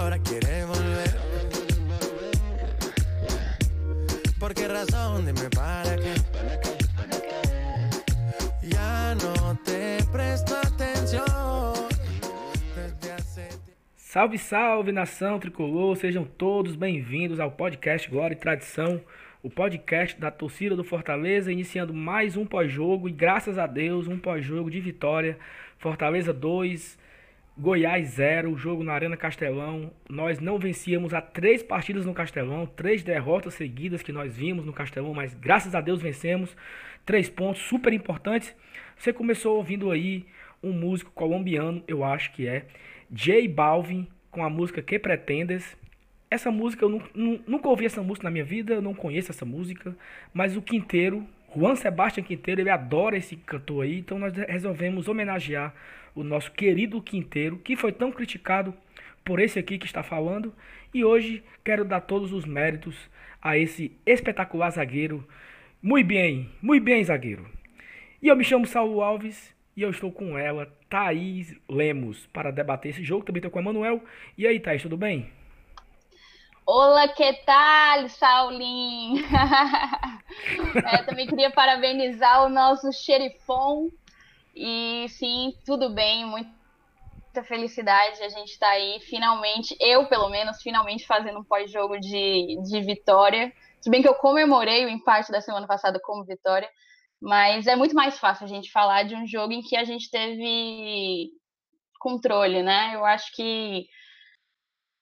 ahora quiere volver. ¿Por qué razón? Dime para qué. Ya no te presto atención. Salve, salve nação tricolor, sejam todos bem-vindos ao podcast Glória e Tradição, o podcast da torcida do Fortaleza, iniciando mais um pós-jogo e graças a Deus, um pós-jogo de vitória. Fortaleza 2, Goiás 0, jogo na Arena Castelão. Nós não vencíamos há três partidas no Castelão, três derrotas seguidas que nós vimos no Castelão, mas graças a Deus vencemos. Três pontos super importantes. Você começou ouvindo aí um músico colombiano, eu acho que é, J Balvin, com a música Que Pretendes. Essa música, eu nu- nu- nunca ouvi essa música na minha vida, eu não conheço essa música, mas o Quinteiro, Juan Sebastián Quinteiro, ele adora esse cantor aí, então nós resolvemos homenagear o nosso querido Quinteiro, que foi tão criticado por esse aqui que está falando, e hoje quero dar todos os méritos a esse espetacular zagueiro. Muito bem, muito bem, zagueiro. E eu me chamo Saulo Alves e eu estou com ela, Thaís Lemos, para debater esse jogo. Também estou com o Emanuel. E aí, Thaís, tudo bem? Olá, que tal, Saulinho? É, também queria parabenizar o nosso xerifão. E sim, tudo bem, muita felicidade. A gente tá aí, finalmente, eu pelo menos, finalmente fazendo um pós-jogo de, de vitória. Se bem que eu comemorei o empate da semana passada como vitória, mas é muito mais fácil a gente falar de um jogo em que a gente teve controle, né? Eu acho que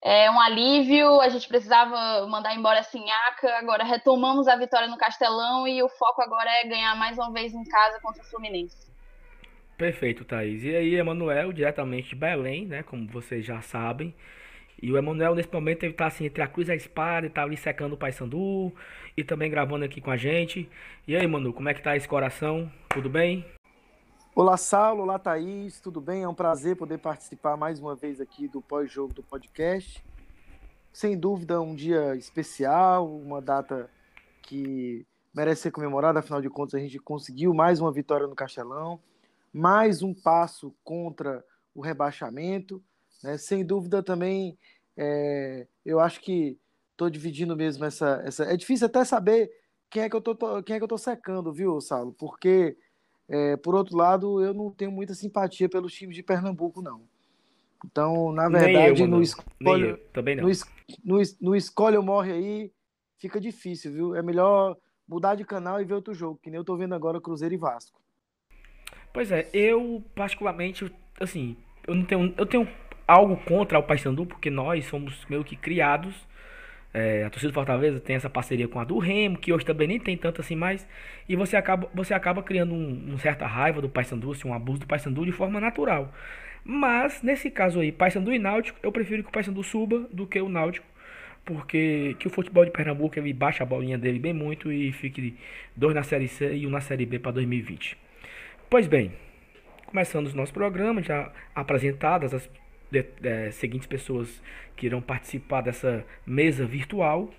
é um alívio, a gente precisava mandar embora a Sinhaca, agora retomamos a vitória no Castelão e o foco agora é ganhar mais uma vez em casa contra o Fluminense. Perfeito, Thaís. E aí, Emanuel, diretamente de Belém, né? Como vocês já sabem. E o Emanuel, nesse momento, ele tá assim, entre a cruz e a espada, e tá ali secando o Paysandu, e também gravando aqui com a gente. E aí, Manu, como é que tá esse coração? Tudo bem? Olá, Saulo, olá, Thaís, tudo bem? É um prazer poder participar mais uma vez aqui do pós-jogo do podcast. Sem dúvida, um dia especial, uma data que merece ser comemorada, afinal de contas, a gente conseguiu mais uma vitória no Castelão, mais um passo contra o rebaixamento. Né? Sem dúvida, também, é, eu acho que estou dividindo mesmo essa, essa. É difícil até saber quem é que eu tô, quem é que eu tô secando, viu, Saulo? Porque. É, por outro lado, eu não tenho muita simpatia pelos times de Pernambuco, não. Então, na verdade, eu, no, escolhe, eu, também não. no, no, no escolhe ou morre aí, fica difícil, viu? É melhor mudar de canal e ver outro jogo, que nem eu tô vendo agora Cruzeiro e Vasco. Pois é, eu particularmente, assim, eu não tenho, eu tenho algo contra o Paysandu, porque nós somos meio que criados. é, a torcida do Fortaleza tem essa parceria com a do Remo, que hoje também nem tem tanto assim mais. E você acaba, você acaba criando um, um certa raiva do Paysandu, assim, um abuso do Paysandu de forma natural. Mas, nesse caso aí, Paysandu e Náutico, eu prefiro que o Paysandu suba do que o Náutico. Porque que o futebol de Pernambuco ele baixa a bolinha dele bem muito e fique dois na Série C e um na Série B para 2020. Pois bem, começando o nosso programa, já apresentadas as de- eh, seguintes pessoas que irão participar dessa mesa virtual.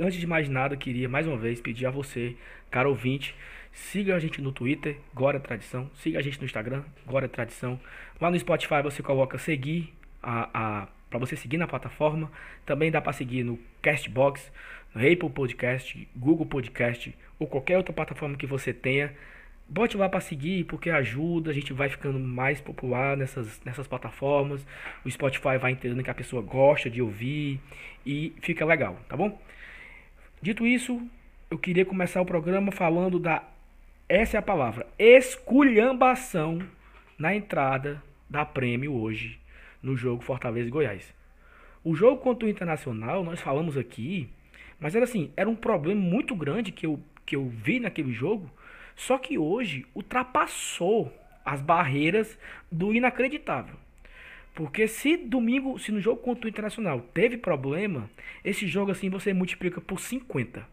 Antes de mais nada, queria mais uma vez pedir a você, caro ouvinte, siga a gente no Twitter, Glória Tradição, siga a gente no Instagram, Glória Tradição. Lá no Spotify você coloca seguir a, a para você seguir na plataforma. Também dá para seguir no Castbox, no Apple Podcast, Google Podcast ou qualquer outra plataforma que você tenha. Bote lá para seguir, porque ajuda, a gente vai ficando mais popular nessas, nessas plataformas. O Spotify vai entendendo que a pessoa gosta de ouvir e fica legal, tá bom? Dito isso, eu queria começar o programa falando da. Essa é a palavra: esculhambação na entrada da prêmio hoje no jogo Fortaleza e Goiás. O jogo contra o Internacional, nós falamos aqui, mas era assim, era um problema muito grande que eu, que eu vi naquele jogo, só que hoje ultrapassou as barreiras do inacreditável. Porque se domingo, se no jogo contra o Internacional teve problema, esse jogo assim você multiplica por 50.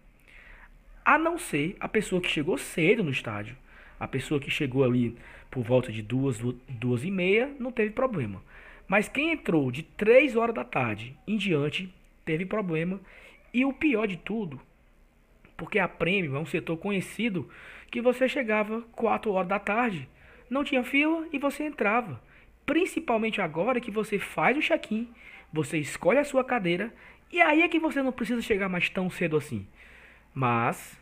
A não ser a pessoa que chegou cedo no estádio. A pessoa que chegou ali por volta de duas, duas e meia não teve problema. Mas quem entrou de 3 horas da tarde em diante teve problema. E o pior de tudo, porque a Prêmio é um setor conhecido que você chegava 4 horas da tarde, não tinha fila e você entrava. principalmente agora que você faz o check-in, você escolhe a sua cadeira e aí é que você não precisa chegar mais tão cedo assim. Mas,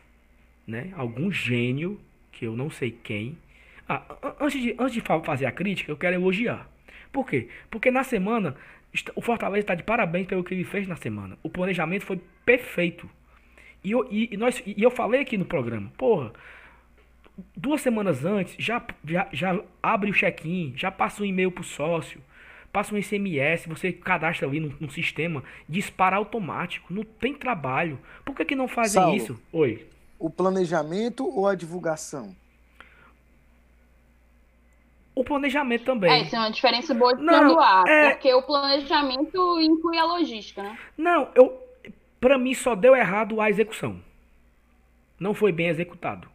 né, algum gênio, que eu não sei quem. Ah, antes de, antes de fazer a crítica, eu quero elogiar. Por quê? Porque na semana, o Fortaleza está de parabéns pelo que ele fez na semana. O planejamento foi perfeito. E eu, e, e nós, e eu falei aqui no programa, porra, duas semanas antes, já, já, já abre o check-in, já passa um e-mail pro sócio, passa um SMS, você cadastra ali no, no, sistema, dispara automático, não tem trabalho. Por que, que não fazem Saulo, isso? Oi. O planejamento ou a divulgação? O planejamento também. É, isso é uma diferença boa de não, A, é... porque o planejamento inclui a logística, né? Não, eu, pra mim só deu errado a execução. Não foi bem executado.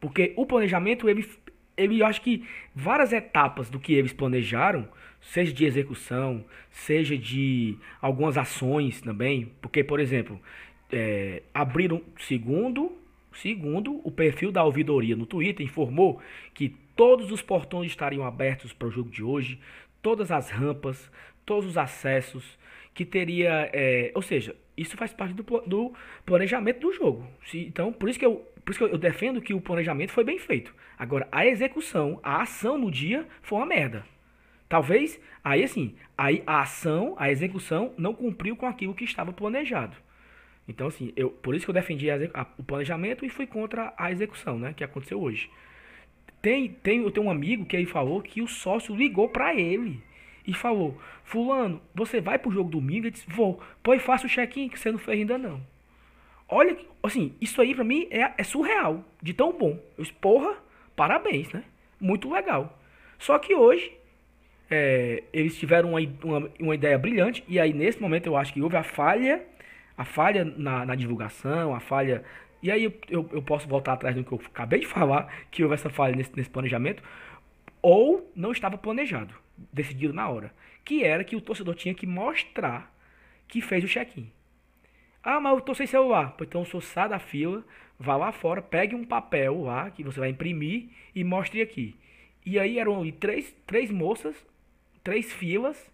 Porque o planejamento, ele, ele eu acho que várias etapas do que eles planejaram, seja de execução, seja de algumas ações também, porque, por exemplo, é, abriram segundo, segundo o perfil da ouvidoria no Twitter informou que todos os portões estariam abertos para o jogo de hoje, todas as rampas, todos os acessos, que teria, é, ou seja, isso faz parte do, do planejamento do jogo. Então, por isso que eu por isso que eu defendo que o planejamento foi bem feito. Agora, a execução, a ação no dia foi uma merda. Talvez, aí assim, aí a ação, a execução não cumpriu com aquilo que estava planejado. Então, assim, eu, por isso que eu defendi a, a, o planejamento e fui contra a execução, né? Que aconteceu hoje. Tem, tem, eu tenho um amigo que aí falou que o sócio ligou para ele e falou: Fulano, você vai pro jogo domingo? Ele disse: Vou. Pois faça o check-in que você não fez ainda não. Olha, assim, isso aí pra mim é, é surreal, de tão bom. Eu, porra, parabéns, né? Muito legal. Só que hoje, é, eles tiveram uma, uma, uma, ideia brilhante, e aí nesse momento eu acho que houve a falha, a falha na, na divulgação, a falha. E aí eu, eu, eu, posso voltar atrás do que eu acabei de falar, que houve essa falha nesse, nesse planejamento, ou não estava planejado, decidido na hora. Que era que o torcedor tinha que mostrar que fez o check-in. Ah, mas eu tô sem celular. Então, se sai da fila, vá lá fora, pegue um papel lá que você vai imprimir e mostre aqui. E aí eram ali três, três moças, três filas,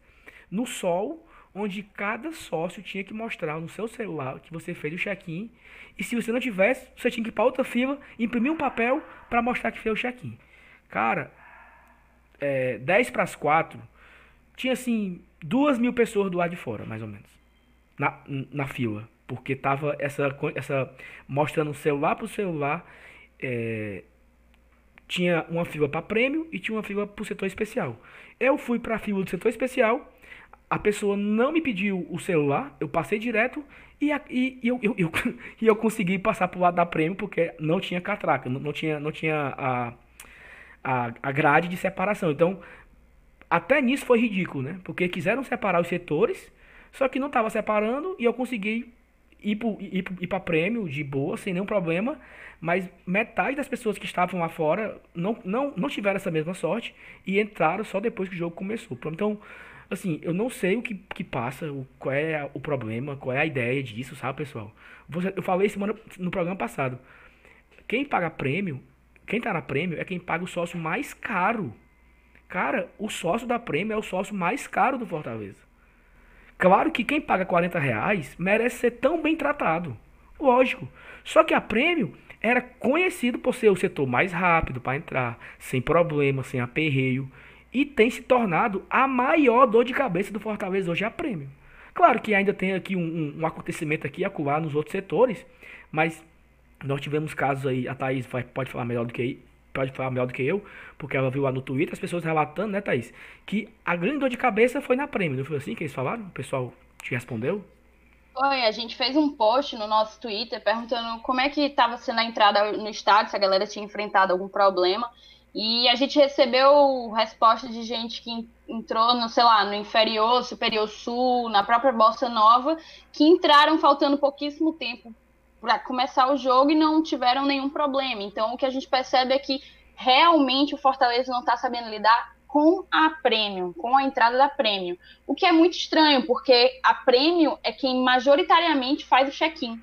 no sol, onde cada sócio tinha que mostrar no seu celular que você fez o check-in. E se você não tivesse, você tinha que ir para outra fila, imprimir um papel para mostrar que fez o check-in. Cara, é, 10 para as 4, tinha assim, duas mil pessoas do lado de fora, mais ou menos, na, na fila. Porque tava essa, essa mostrando celular por celular. É, tinha uma fila para prêmio e tinha uma fila para o setor especial. Eu fui para a fila do setor especial, a pessoa não me pediu o celular, eu passei direto e, e, e eu, eu, eu, e eu consegui passar para o lado da prêmio porque não tinha catraca, não, não tinha, não tinha a, a, a grade de separação. Então, até nisso foi ridículo, né? Porque quiseram separar os setores, só que não estava separando e eu consegui ir, pro, ir, ir para prêmio de boa, sem nenhum problema, mas metade das pessoas que estavam lá fora não, não, não tiveram essa mesma sorte e entraram só depois que o jogo começou. Então, assim, eu não sei o que, que passa, o, qual é o problema, qual é a ideia disso, sabe, pessoal? Você, eu falei semana, no programa passado. Quem paga prêmio, quem tá na prêmio é quem paga o sócio mais caro. Cara, o sócio da prêmio é o sócio mais caro do Fortaleza. Claro que quem paga 40 reais merece ser tão bem tratado. Lógico. Só que a prêmio era conhecido por ser o setor mais rápido para entrar, sem problema, sem aperreio. E tem se tornado a maior dor de cabeça do Fortaleza hoje a prêmio. Claro que ainda tem aqui um, um, um acontecimento aqui acular nos outros setores, mas nós tivemos casos aí, a Thaís vai, pode falar melhor do que pode falar melhor do que eu, porque ela viu lá no Twitter as pessoas relatando, né, Thaís? Que a grande dor de cabeça foi na prêmio, não foi assim que eles falaram? O pessoal te respondeu? Foi, a gente fez um post no nosso Twitter perguntando como é que estava sendo a entrada no estádio, se a galera tinha enfrentado algum problema. E a gente recebeu resposta de gente que entrou no, sei lá, no inferior, superior sul, na própria Bossa Nova, que entraram faltando pouquíssimo tempo para começar o jogo e não tiveram nenhum problema. Então, o que a gente percebe é que realmente o Fortaleza não está sabendo lidar com a prêmio, com a entrada da prêmio. O que é muito estranho, porque a prêmio é quem majoritariamente faz o check-in.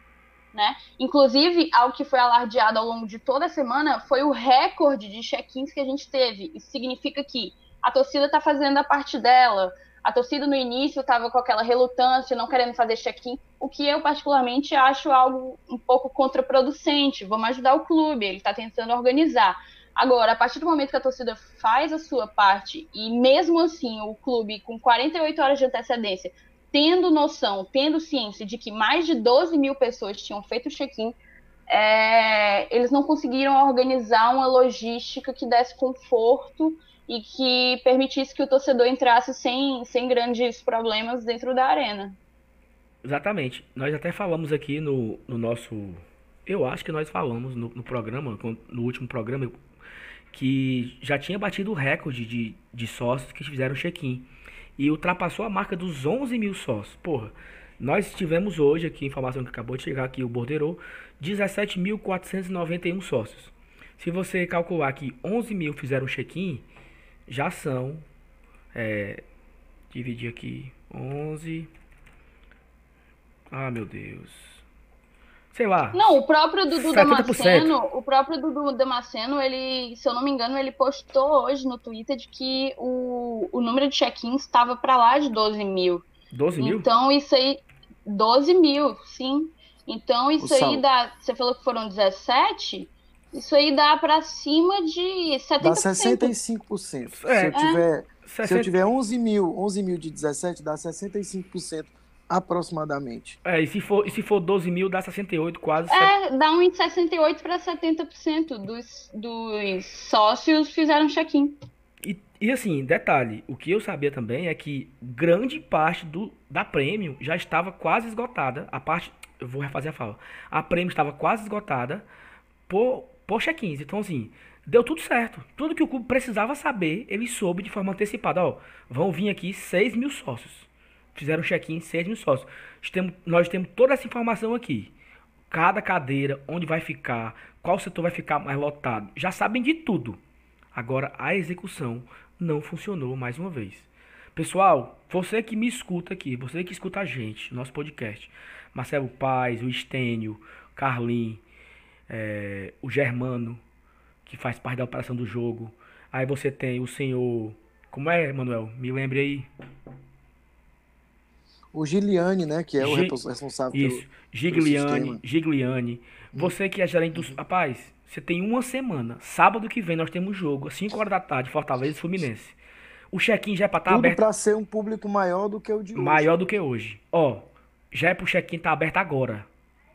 Né? Inclusive, algo que foi alardeado ao longo de toda a semana foi o recorde de check-ins que a gente teve. Isso significa que a torcida está fazendo a parte dela. A torcida no início estava com aquela relutância, não querendo fazer check-in, o que eu particularmente acho algo um pouco contraproducente. Vamos ajudar o clube, ele está tentando organizar. Agora, a partir do momento que a torcida faz a sua parte e mesmo assim o clube com 48 horas de antecedência, tendo noção, tendo ciência de que mais de 12 mil pessoas tinham feito check-in, é, eles não conseguiram organizar uma logística que desse conforto e que permitisse que o torcedor entrasse sem, sem grandes problemas dentro da arena. Exatamente. Nós até falamos aqui no, no nosso. Eu acho que nós falamos no, no programa, no último programa, que já tinha batido o recorde de, de sócios que fizeram check-in. E ultrapassou a marca dos 11 mil sócios. Porra, nós tivemos hoje aqui, informação que acabou de chegar aqui, o Bordeiro, 17.491 sócios. Se você calcular que 11 mil fizeram check-in, já são. É, dividir aqui. 11. Ah, meu Deus. Sei lá. Não, o próprio Dudu 70%. Damasceno, o próprio Dudu Damasceno, ele, se eu não me engano, ele postou hoje no Twitter de que o, o número de check-ins estava para lá de 12 mil. 12 mil? Então, isso aí. 12 mil, sim. Então, isso o aí dá. Você falou que foram 17? Isso aí dá para cima de 70%. Dá 65%. É. Se, eu tiver, é. se eu tiver 11 mil, 11 mil de 17, dá 65% aproximadamente. É, e se for, e se for 12 mil, dá 68, quase. É, 7... dá um de 68 para 70% dos, dos sócios fizeram check-in. E, e assim, detalhe, o que eu sabia também é que grande parte do, da prêmio já estava quase esgotada. A parte, eu vou refazer a fala. A prêmio estava quase esgotada por por check-ins. Então, assim, deu tudo certo. Tudo que o clube precisava saber, ele soube de forma antecipada. Ó, vão vir aqui 6 mil sócios. Fizeram check-in 6 mil sócios. Nós temos toda essa informação aqui. Cada cadeira, onde vai ficar, qual setor vai ficar mais lotado. Já sabem de tudo. Agora, a execução não funcionou mais uma vez. Pessoal, você que me escuta aqui, você que escuta a gente, nosso podcast, Marcelo Paz, o Estênio, Carlin, é, o Germano, que faz parte da operação do jogo. Aí você tem o senhor. Como é, Manuel? Me lembre aí. O Gigliani, né? Que é o responsável Isso. pelo. Gigliani, Gigliani. Você que é gerente dos. Rapaz, você tem uma semana. Sábado que vem nós temos jogo, às 5 horas da tarde, Fortaleza e Fluminense. O check-in já é pra estar tá aberto. para ser um público maior do que o de hoje. Maior do que hoje. Ó, já é pro check-in tá aberto agora.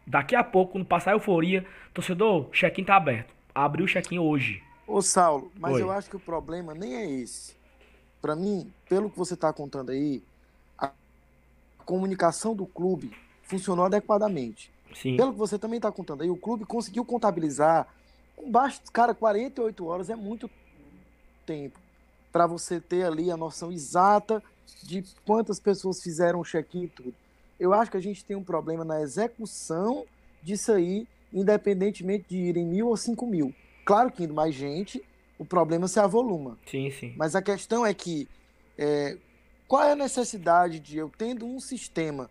Daqui a pouco, quando passar a euforia, torcedor, check-in tá aberto. Abriu o check-in hoje. Ô, Saulo, mas Oi. eu acho que o problema nem é esse. Para mim, pelo que você está contando aí, a comunicação do clube funcionou adequadamente. Sim. Pelo que você também está contando aí, o clube conseguiu contabilizar com baixo, cara, 48 horas é muito tempo para você ter ali a noção exata de quantas pessoas fizeram o check-in e tudo eu acho que a gente tem um problema na execução disso aí, independentemente de irem mil ou cinco mil. Claro que indo mais gente, o problema se avoluma. Sim, sim. Mas a questão é que é, qual é a necessidade de eu tendo um sistema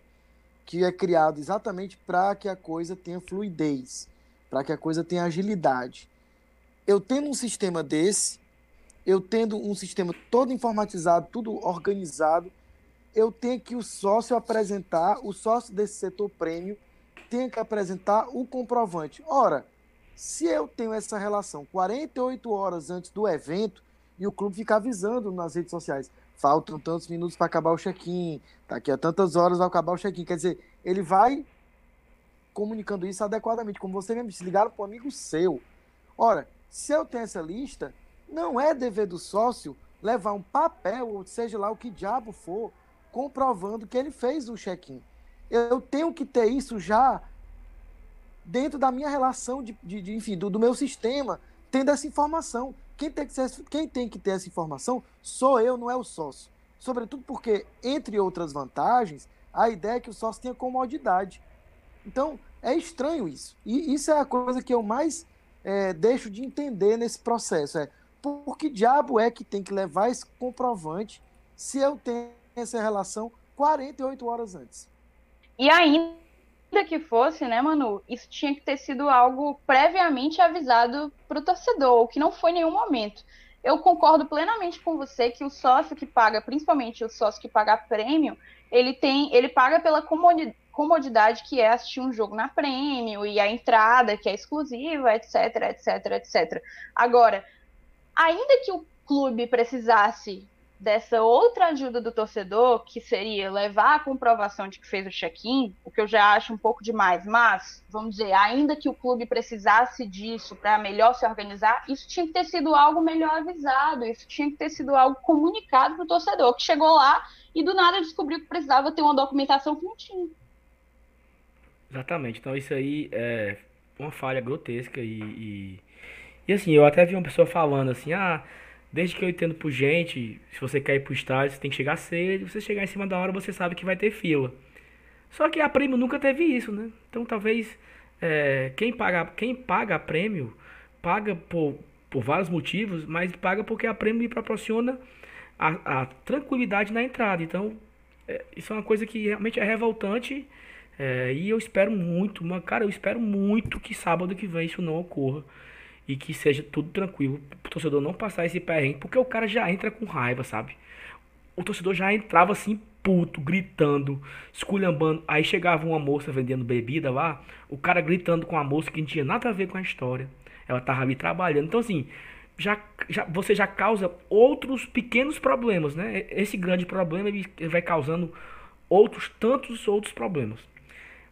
que é criado exatamente para que a coisa tenha fluidez, para que a coisa tenha agilidade. Eu tendo um sistema desse, eu tendo um sistema todo informatizado, tudo organizado, eu tenho que o sócio apresentar, o sócio desse setor prêmio tem que apresentar o comprovante. Ora, se eu tenho essa relação 48 horas antes do evento e o clube fica avisando nas redes sociais, faltam tantos minutos para acabar o check-in, daqui a tantas horas vai acabar o check-in, quer dizer, ele vai comunicando isso adequadamente, como você mesmo disse, ligaram para um amigo seu. Ora, se eu tenho essa lista, não é dever do sócio levar um papel, ou seja lá o que diabo for, comprovando que ele fez o check-in. Eu tenho que ter isso já dentro da minha relação de, de, de enfim, do, do, meu sistema, tendo essa informação. Quem tem, que ser, quem tem que ter essa informação sou eu, não é o sócio. Sobretudo porque, entre outras vantagens, a ideia é que o sócio tenha comodidade. Então, é estranho isso. E isso é a coisa que eu mais é, deixo de entender nesse processo. É por que diabo é que tem que levar esse comprovante se eu tenho essa relação 48 horas antes. E ainda que fosse, né, Manu, isso tinha que ter sido algo previamente avisado para o torcedor, o que não foi em nenhum momento. eu concordo plenamente com você que o sócio que paga, principalmente o sócio que paga prêmio, ele tem, ele paga pela comodidade que é assistir um jogo na prêmio e a entrada que é exclusiva, etc, etc, etc. Agora, ainda que o clube precisasse dessa outra ajuda do torcedor, que seria levar a comprovação de que fez o check-in, o que eu já acho um pouco demais, mas, vamos dizer, ainda que o clube precisasse disso para melhor se organizar, isso tinha que ter sido algo melhor avisado, isso tinha que ter sido algo comunicado para o torcedor, que chegou lá e do nada descobriu que precisava ter uma documentação que não tinha. Exatamente, então isso aí é uma falha grotesca e, e, e assim, eu até vi uma pessoa falando assim, ah Desde que eu entendo por gente, se você quer ir pro estádio, você tem que chegar cedo. Se você chegar em cima da hora, você sabe que vai ter fila. Só que a prêmio nunca teve isso, né? Então talvez é, quem, paga, quem paga a prêmio paga por, por vários motivos, mas paga porque a prêmio me proporciona a, a tranquilidade na entrada. Então é, isso é uma coisa que realmente é revoltante. É, e eu espero muito, cara, eu espero muito que sábado que vem isso não ocorra e que seja tudo tranquilo, o torcedor não passar esse perrengue, porque o cara já entra com raiva, sabe? O torcedor já entrava assim puto, gritando, esculhambando. Aí chegava uma moça vendendo bebida lá, o cara gritando com a moça que não tinha nada a ver com a história. Ela tava ali trabalhando. Então assim, já, já você já causa outros pequenos problemas, né? Esse grande problema ele vai causando outros tantos outros problemas.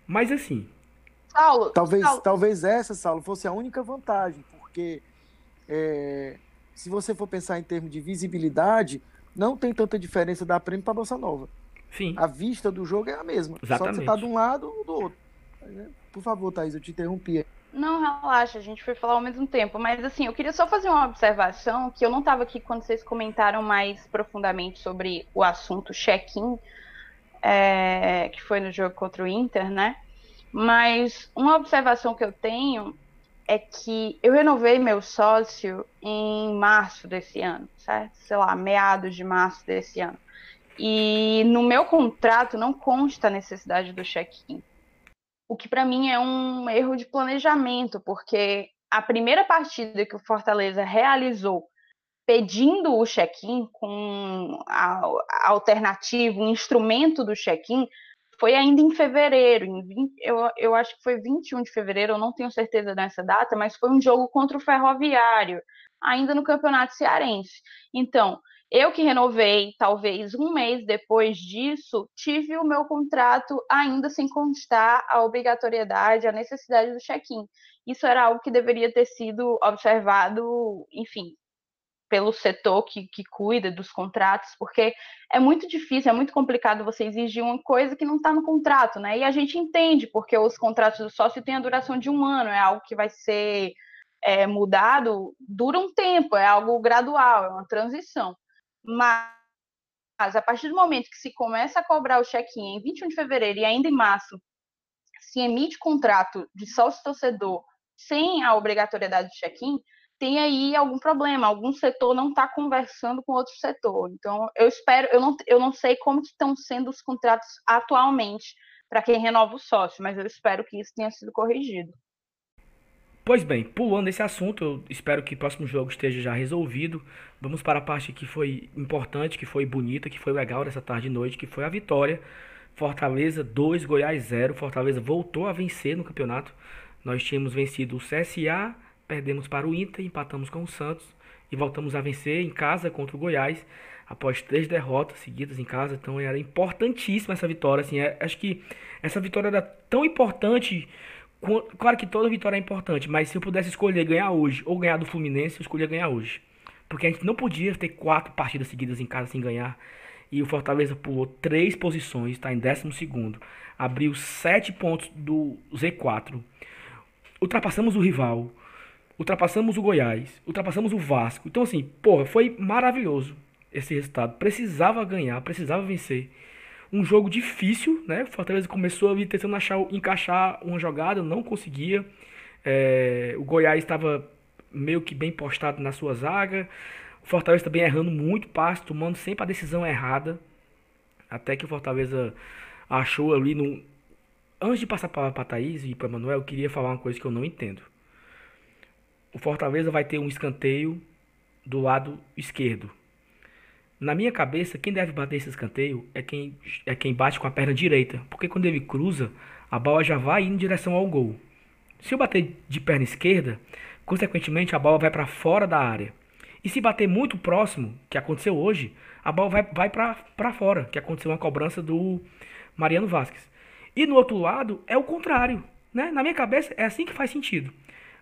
Mas assim, Saulo, talvez, Saulo. talvez essa, Saulo, fosse a única vantagem, porque é, se você for pensar em termos de visibilidade, não tem tanta diferença da prêmio para a Bossa Nova. Sim. A vista do jogo é a mesma. Exatamente. Só que você está de um lado ou do outro. Por favor, Thaís, eu te interrompi. Não, relaxa, a gente foi falar ao mesmo tempo. Mas assim, eu queria só fazer uma observação, que eu não estava aqui quando vocês comentaram mais profundamente sobre o assunto check-in, é, que foi no jogo contra o Inter, né? Mas uma observação que eu tenho é que eu renovei meu sócio em março desse ano, certo? Sei lá, meados de março desse ano. E no meu contrato não consta a necessidade do check-in. O que para mim é um erro de planejamento, porque a primeira partida que o Fortaleza realizou pedindo o check-in com a, a alternativa, o instrumento do check-in, foi ainda em fevereiro, em 20, eu, eu acho que foi 21 de fevereiro, eu não tenho certeza dessa data, mas foi um jogo contra o Ferroviário, ainda no Campeonato Cearense. Então, eu que renovei, talvez um mês depois disso, tive o meu contrato ainda sem constar a obrigatoriedade, a necessidade do check-in. Isso era algo que deveria ter sido observado, enfim, pelo setor que, que cuida dos contratos, porque é muito difícil, é muito complicado você exigir uma coisa que não está no contrato, né? E a gente entende, porque os contratos do sócio têm a duração de um ano, é algo que vai ser é, mudado, dura um tempo, é algo gradual, é uma transição. Mas a partir do momento que se começa a cobrar o check-in em 21 de fevereiro e ainda em março, se emite contrato de sócio-torcedor sem a obrigatoriedade de check-in, tem aí algum problema, algum setor não está conversando com outro setor. Então, eu espero, eu não, eu não sei como estão sendo os contratos atualmente para quem renova o sócio, mas eu espero que isso tenha sido corrigido. Pois bem, pulando esse assunto, eu espero que o próximo jogo esteja já resolvido. Vamos para a parte que foi importante, que foi bonita, que foi legal dessa tarde e noite, que foi a vitória. Fortaleza 2, Goiás 0. Fortaleza voltou a vencer no campeonato. Nós tínhamos vencido o CSA, perdemos para o Inter, empatamos com o Santos e voltamos a vencer em casa contra o Goiás após três derrotas seguidas em casa. Então era importantíssima essa vitória. Assim, é, acho que essa vitória era tão importante. Claro que toda vitória é importante, mas se eu pudesse escolher ganhar hoje ou ganhar do Fluminense, eu escolhia ganhar hoje. Porque a gente não podia ter quatro partidas seguidas em casa sem ganhar. E o Fortaleza pulou três posições, está em décimo segundo. Abriu sete pontos do Z4. Ultrapassamos o rival ultrapassamos o Goiás, ultrapassamos o Vasco. Então, assim, porra, foi maravilhoso esse resultado. Precisava ganhar, precisava vencer. Um jogo difícil, né? O Fortaleza começou ali tentando achar, encaixar uma jogada, não conseguia. É, o Goiás estava meio que bem postado na sua zaga. O Fortaleza também errando muito passe, tomando sempre a decisão errada. Até que o Fortaleza achou ali no. Antes de passar para Thaís e para Manuel, eu queria falar uma coisa que eu não entendo. O Fortaleza vai ter um escanteio do lado esquerdo. Na minha cabeça, quem deve bater esse escanteio é quem, é quem bate com a perna direita, porque quando ele cruza, a bola já vai em direção ao gol. Se eu bater de perna esquerda, consequentemente a bola vai para fora da área. E se bater muito próximo, que aconteceu hoje, a bola vai, vai para fora, que aconteceu uma cobrança do Mariano Vasquez. E no outro lado é o contrário. Né? Na minha cabeça é assim que faz sentido.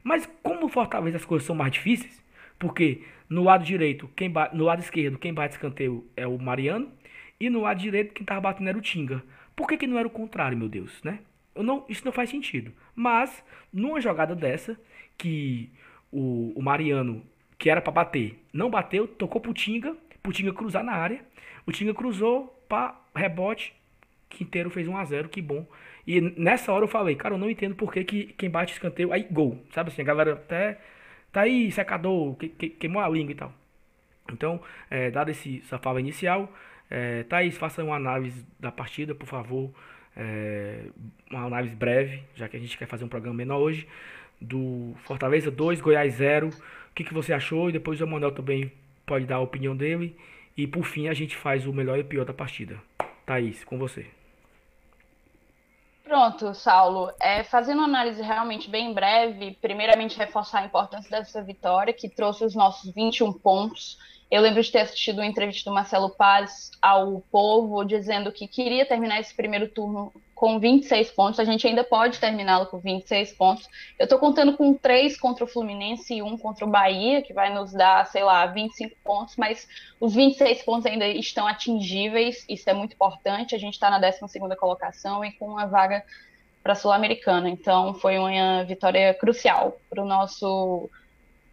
Mas como Fortaleza as coisas são mais difíceis, porque no lado direito, quem bate, no lado esquerdo, quem bate escanteio é o Mariano, e no lado direito quem estava batendo era o Tinga. Por que, que não era o contrário, meu Deus, né? Eu não, isso não faz sentido. Mas, numa jogada dessa, que o, o Mariano, que era para bater, não bateu, tocou pro Tinga, pro Tinga cruzar na área. O Tinga cruzou, pá, rebote, Quinteiro fez 1 a 0 que bom. E nessa hora eu falei, cara, eu não entendo por que, que quem bate escanteio, aí gol, sabe assim, a galera até tá aí, secador, que, que, queimou a língua e tal. Então, é, dada esse, essa fala inicial, é, Thaís, faça uma análise da partida, por favor. É, uma análise breve, já que a gente quer fazer um programa menor hoje. Do Fortaleza 2, Goiás 0. O que, que você achou? E depois o Manuel também pode dar a opinião dele. E por fim a gente faz o melhor e o pior da partida. Thaís, com você. Pronto, Saulo. É, fazendo uma análise realmente bem breve, primeiramente reforçar a importância dessa vitória, que trouxe os nossos 21 pontos. Eu lembro de ter assistido uma entrevista do Marcelo Paz ao Povo, dizendo que queria terminar esse primeiro turno com 26 pontos. A gente ainda pode terminá-lo com 26 pontos. Eu estou contando com três contra o Fluminense e um contra o Bahia, que vai nos dar, sei lá, 25 pontos, mas os 26 pontos ainda estão atingíveis. Isso é muito importante. A gente está na 12 colocação e com uma vaga para a Sul-Americana. Então, foi uma vitória crucial para o nosso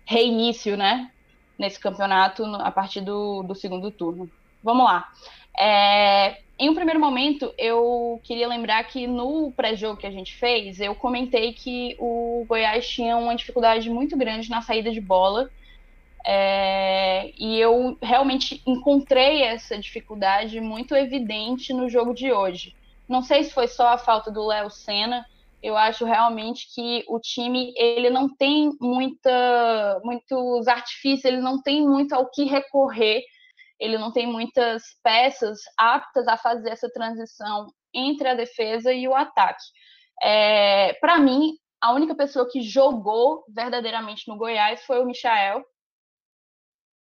reinício, né? Nesse campeonato a partir do, do segundo turno. Vamos lá. É, em um primeiro momento, eu queria lembrar que no pré-jogo que a gente fez, eu comentei que o Goiás tinha uma dificuldade muito grande na saída de bola. É, e eu realmente encontrei essa dificuldade muito evidente no jogo de hoje. Não sei se foi só a falta do Léo Senna, eu acho realmente que o time ele não tem muita, muitos artifícios, ele não tem muito ao que recorrer ele não tem muitas peças aptas a fazer essa transição entre a defesa e o ataque. É, Para mim, a única pessoa que jogou verdadeiramente no Goiás foi o Michael.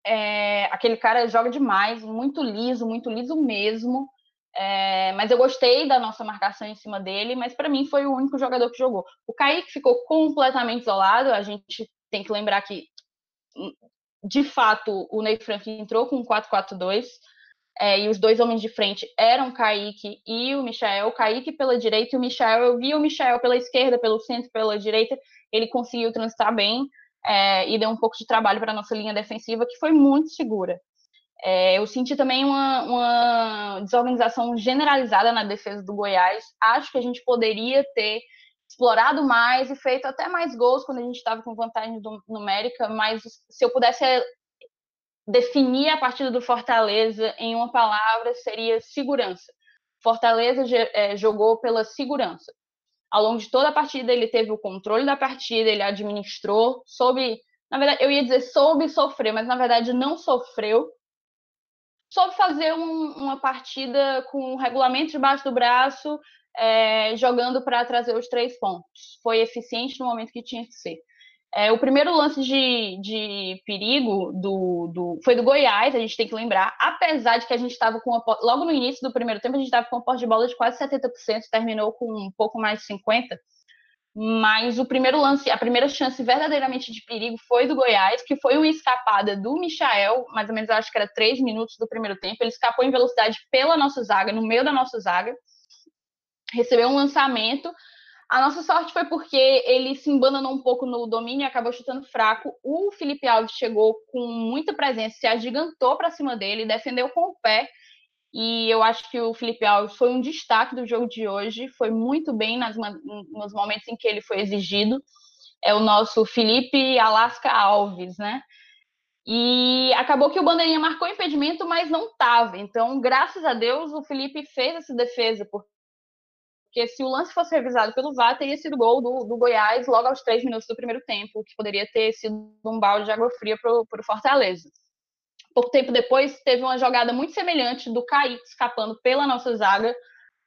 É, aquele cara joga demais, muito liso, muito liso mesmo. É, mas eu gostei da nossa marcação em cima dele, mas para mim foi o único jogador que jogou. O Kaique ficou completamente isolado, a gente tem que lembrar que de fato, o Ney Frank entrou com 4-4-2, é, e os dois homens de frente eram Kaique e o Michael. O Kaique pela direita e o Michael, eu vi o Michael pela esquerda, pelo centro, pela direita, ele conseguiu transitar bem é, e deu um pouco de trabalho para a nossa linha defensiva, que foi muito segura. É, eu senti também uma, uma desorganização generalizada na defesa do Goiás. Acho que a gente poderia ter explorado mais e feito até mais gols quando a gente estava com vantagem numérica, mas se eu pudesse eh, definir a partida do Fortaleza em uma palavra, seria segurança. Fortaleza é, jogou pela segurança. Ao longo de toda a partida, ele teve o controle da partida, ele administrou, soube, na verdade, eu ia dizer soube sofrer, mas na verdade não sofreu. Soube fazer um, uma partida com o regulamento debaixo do braço, é, jogando para trazer os três pontos. Foi eficiente no momento que tinha que ser. É, o primeiro lance de, de perigo do, do, foi do Goiás, a gente tem que lembrar, apesar de que a gente estava com uma, logo no início do primeiro tempo, a gente estava com uma porta de bola de quase 70%, terminou com um pouco mais de 50%. Mas o primeiro lance, a primeira chance verdadeiramente de perigo foi do Goiás, que foi uma escapada do Michael, mais ou menos acho que era três minutos do primeiro tempo. Ele escapou em velocidade pela nossa zaga, no meio da nossa zaga recebeu um lançamento. A nossa sorte foi porque ele se embananou um pouco no domínio e acabou chutando fraco. O Felipe Alves chegou com muita presença, se agigantou para cima dele, defendeu com o pé. E eu acho que o Felipe Alves foi um destaque do jogo de hoje, foi muito bem nas, nos momentos em que ele foi exigido. É o nosso Felipe Alasca Alves, né? E acabou que o Bandeirinha marcou impedimento, mas não estava. Então, graças a Deus, o Felipe fez essa defesa, porque se o lance fosse revisado pelo VAR, teria sido gol do, do Goiás logo aos três minutos do primeiro tempo, que poderia ter sido um balde de água fria para o Fortaleza. Pouco tempo depois, teve uma jogada muito semelhante do Kaique escapando pela nossa zaga,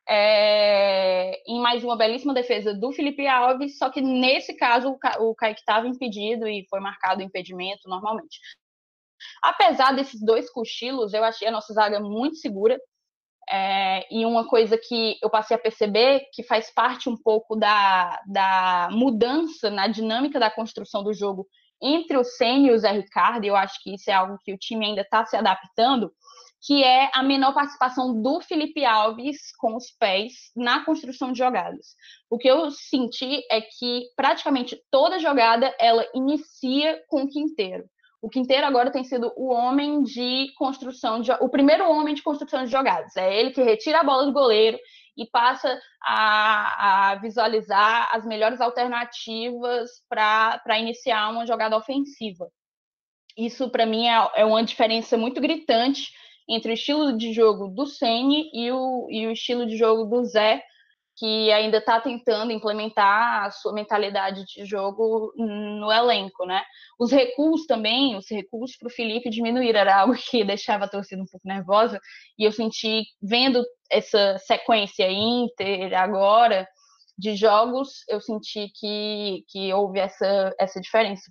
é, em mais uma belíssima defesa do Felipe Alves, só que nesse caso o, Kaique estava impedido e foi marcado o impedimento normalmente. Apesar desses dois cochilos, eu achei a nossa zaga muito segura. É, e uma coisa que eu passei a perceber, que faz parte um pouco da, da mudança na dinâmica da construção do jogo entre o Senna e o Zé Ricardo, eu acho que isso é algo que o time ainda está se adaptando, que é a menor participação do Felipe Alves com os pés na construção de jogadas. O que eu senti é que praticamente toda jogada ela inicia com o Quinteiro. O Quinteiro agora tem sido o homem de construção de o primeiro homem de construção de jogadas. É ele que retira a bola do goleiro e passa a, a visualizar as melhores alternativas para iniciar uma jogada ofensiva. Isso, para mim, é, é uma diferença muito gritante entre o estilo de jogo do Sene e o, e o estilo de jogo do Zé, que ainda está tentando implementar a sua mentalidade de jogo no elenco, né? Os recuos também, os recuos para o Felipe diminuir era algo que deixava a torcida um pouco nervosa, e eu senti, vendo essa sequência Inter agora de jogos, eu senti que, que houve essa, essa diferença.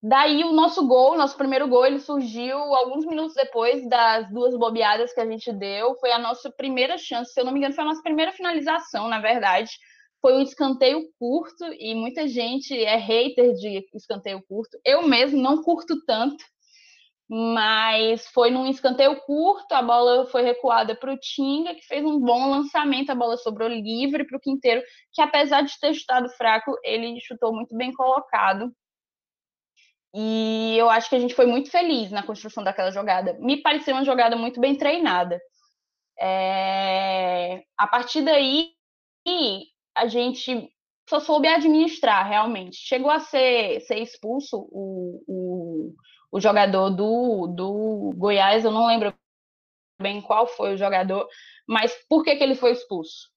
Daí o nosso gol, nosso primeiro gol, ele surgiu alguns minutos depois das duas bobeadas que a gente deu. Foi a nossa primeira chance, se eu não me engano, foi a nossa primeira finalização, na verdade. Foi um escanteio curto e muita gente é hater de escanteio curto. Eu mesmo não curto tanto, mas foi num escanteio curto, a bola foi recuada para o Tinga, que fez um bom lançamento, a bola sobrou livre para o Quinteiro, que apesar de ter chutado fraco, ele chutou muito bem colocado e eu acho que a gente foi muito feliz na construção daquela jogada. Me pareceu uma jogada muito bem treinada. É... A partir daí, a gente só soube administrar realmente. Chegou a ser, ser expulso o, o, o jogador do, do Goiás, eu não lembro bem qual foi o jogador, mas por que, que ele foi expulso?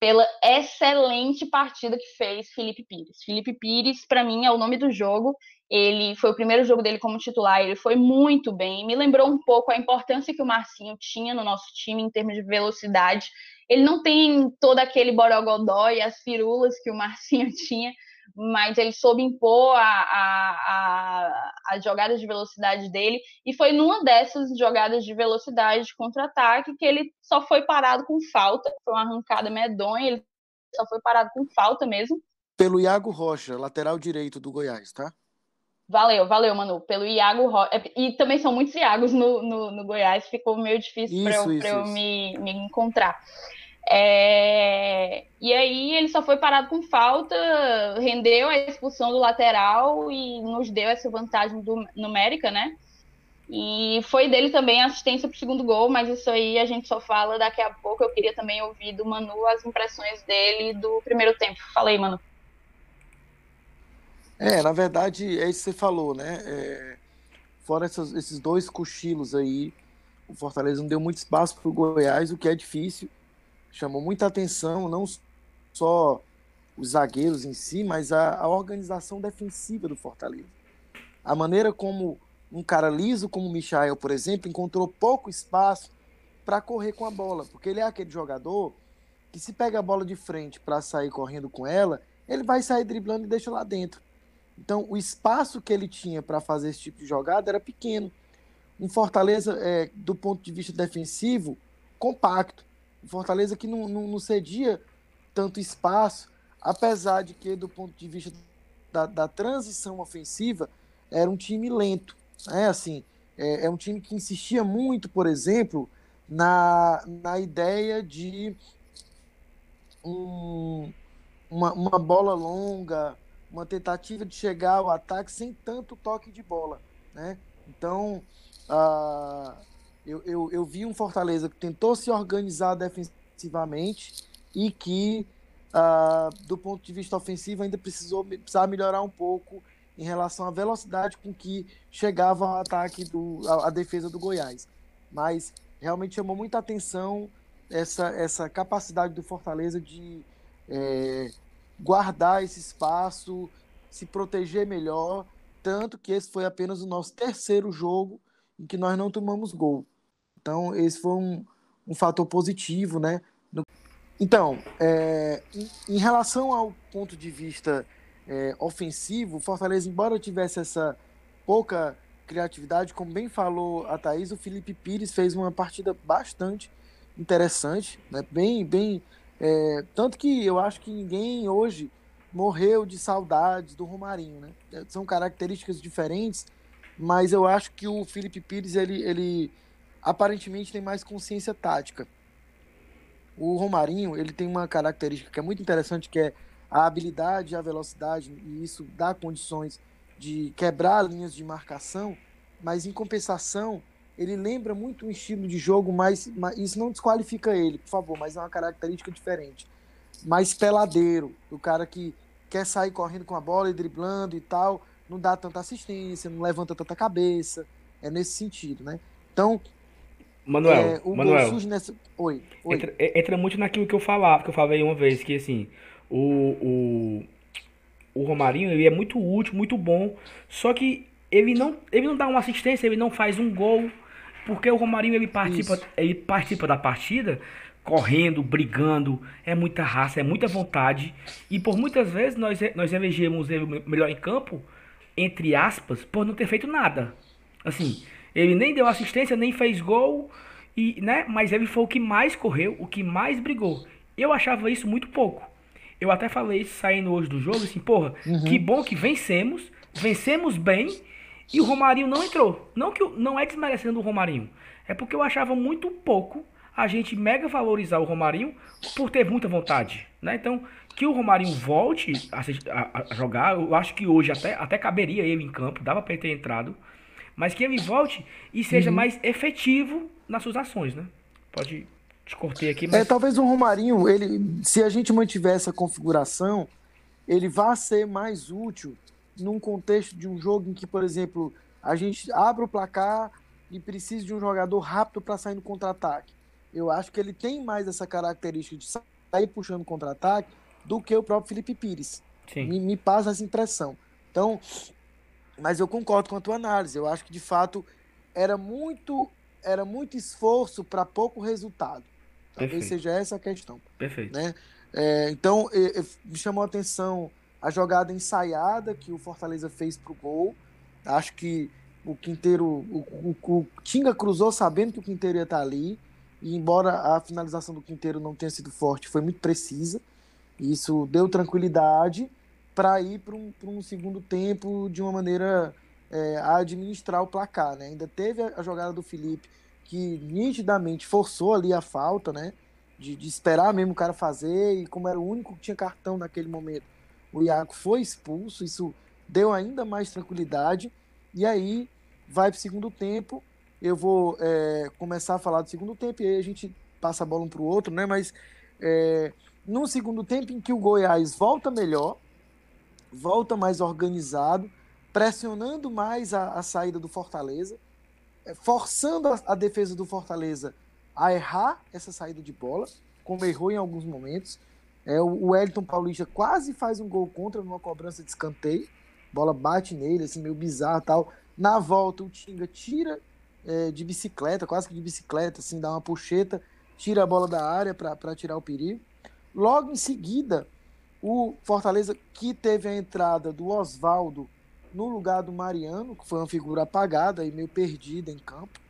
Pela excelente partida que fez Felipe Pires. Felipe Pires, para mim, é o nome do jogo ele foi o primeiro jogo dele como titular, ele foi muito bem. Me lembrou um pouco a importância que o Marcinho tinha no nosso time em termos de velocidade. Ele não tem todo aquele borogodó e as firulas que o Marcinho tinha, mas ele soube impor a, a, a, a jogadas de velocidade dele. E foi numa dessas jogadas de velocidade contra-ataque que ele só foi parado com falta. Foi uma arrancada medonha, ele só foi parado com falta mesmo. Pelo Iago Rocha, lateral direito do Goiás, tá? Valeu, valeu, Manu, pelo Iago Ro... É, e também são muitos Iagos no, no, no Goiás, ficou meio difícil para eu, isso, eu Me, me encontrar. É... E aí ele só foi parado com falta, rendeu a expulsão do lateral e nos deu essa vantagem do, numérica, né? E foi dele também a assistência para o segundo gol, mas isso aí a gente só fala daqui a pouco. Eu queria também ouvir do Manu as impressões dele do primeiro tempo. Fala aí, Manu. É, na verdade, é isso que você falou, né? É, fora essas, esses dois cochilos aí, o Fortaleza não deu muito espaço para o Goiás, o que é difícil. Chamou muita atenção, não só os zagueiros em si, mas a, a organização defensiva do Fortaleza. A maneira como um cara liso como o Michael, por exemplo, encontrou pouco espaço para correr com a bola, porque ele é aquele jogador que se pega a bola de frente para sair correndo com ela, ele vai sair driblando e deixa lá dentro. Então, o espaço que ele tinha para fazer esse tipo de jogada era pequeno. Um Fortaleza, é, do ponto de vista defensivo, compacto. Fortaleza que não, não, não, cedia tanto espaço, apesar de que, do ponto de vista da, da transição ofensiva, era um time lento. É assim, é, é um time que insistia muito, por exemplo, na, na ideia de um, uma, uma bola longa, uma tentativa de chegar ao ataque sem tanto toque de bola, né? Então, uh, eu, eu, eu, vi um Fortaleza que tentou se organizar defensivamente e que, uh, do ponto de vista ofensivo, ainda precisou precisava melhorar um pouco em relação à velocidade com que chegava ao ataque do a defesa do Goiás. Mas realmente chamou muita atenção essa, essa capacidade do Fortaleza de é, guardar esse espaço, se proteger melhor, tanto que esse foi apenas o nosso terceiro jogo em que nós não tomamos gol. Então, esse foi um, um fator positivo, né? Então, é, em, relação ao ponto de vista é, ofensivo, o Fortaleza, embora tivesse essa pouca criatividade, como bem falou a Thaís, o Felipe Pires fez uma partida bastante interessante, né? bem, bem, é, tanto que eu acho que ninguém hoje morreu de saudades do Romarinho, né? São características diferentes, mas eu acho que o Felipe Pires ele, ele aparentemente tem mais consciência tática. O Romarinho ele tem uma característica que é muito interessante, que é a habilidade a velocidade, e isso dá condições de quebrar linhas de marcação, mas em compensação ele lembra muito um estilo de jogo, mas, mas isso não desqualifica ele, por favor, mas é uma característica diferente. Mais peladeiro, do cara que quer sair correndo com a bola e driblando e tal, não dá tanta assistência, não levanta tanta cabeça, é nesse sentido, né? Então, Manuel, é, o Manuel nessa... oi, oi. Entra, entra, muito naquilo que eu falava, que eu falei uma vez, que assim, o, o, o Romarinho ele é muito útil, muito bom, só que ele não, ele não dá uma assistência, ele não faz um gol, porque o Romarinho ele participa, ele participa da partida correndo, brigando, é muita raça, é muita vontade. E por muitas vezes nós, nós elegemos ele melhor em campo, entre aspas, por não ter feito nada. Assim, ele nem deu assistência, nem fez gol, e, né? mas ele foi o que mais correu, o que mais brigou. Eu achava isso muito pouco. Eu até falei isso saindo hoje do jogo, assim, porra, uhum. que bom que vencemos, vencemos bem e o Romarinho não entrou. Não que não é desmerecendo o Romarinho, é porque eu achava muito pouco a gente mega valorizar o Romarinho por ter muita vontade, né? Então, que o Romarinho volte a, a, a jogar, eu acho que hoje até, até caberia ele em campo, dava para ele ter entrado, mas que ele volte e seja uhum. mais efetivo nas suas ações, né? Pode te cortei aqui, mas... É, talvez o Romarinho, ele, se a gente mantiver essa configuração, ele vá ser mais útil num contexto de um jogo em que, por exemplo, a gente abre o placar e precisa de um jogador rápido para sair no contra-ataque. Eu acho que ele tem mais essa característica de sair puxando contra-ataque do que o próprio Felipe Pires. Me, me passa essa impressão. Então, mas eu concordo com a tua análise. Eu acho que de fato era muito era muito esforço para pouco resultado. Talvez Perfeito. seja essa a questão. Perfeito. Né? É, então, me chamou a atenção a jogada ensaiada que o Fortaleza fez para o gol. Acho que o Quinteiro, o, o, o, Tinga cruzou sabendo que o Quinteiro ia estar ali. E embora a finalização do Quinteiro não tenha sido forte, foi muito precisa. Isso deu tranquilidade para ir para um, um, segundo tempo de uma maneira é, a administrar o placar. Né? Ainda teve a, a, jogada do Felipe que nitidamente forçou ali a falta, né? De, de esperar mesmo o cara fazer, e como era o único que tinha cartão naquele momento, o Iaco foi expulso, isso deu ainda mais tranquilidade, e aí vai para o segundo tempo, eu vou é, começar a falar do segundo tempo, e aí a gente passa a bola um para o outro, né? Mas é, no segundo tempo em que o Goiás volta melhor, volta mais organizado, pressionando mais a, a saída do Fortaleza, é, forçando a, a, defesa do Fortaleza a errar essa saída de bola, como errou em alguns momentos. É, o, Elton Paulista quase faz um gol contra numa cobrança de escanteio. Bola bate nele, assim, meio bizarro tal. Na volta, o Tinga tira é, de bicicleta, quase que de bicicleta, assim, dá uma puxeta, tira a bola da área para tirar o perigo. Logo em seguida, o Fortaleza, que teve a entrada do Oswaldo no lugar do Mariano, que foi uma figura apagada e meio perdida em campo.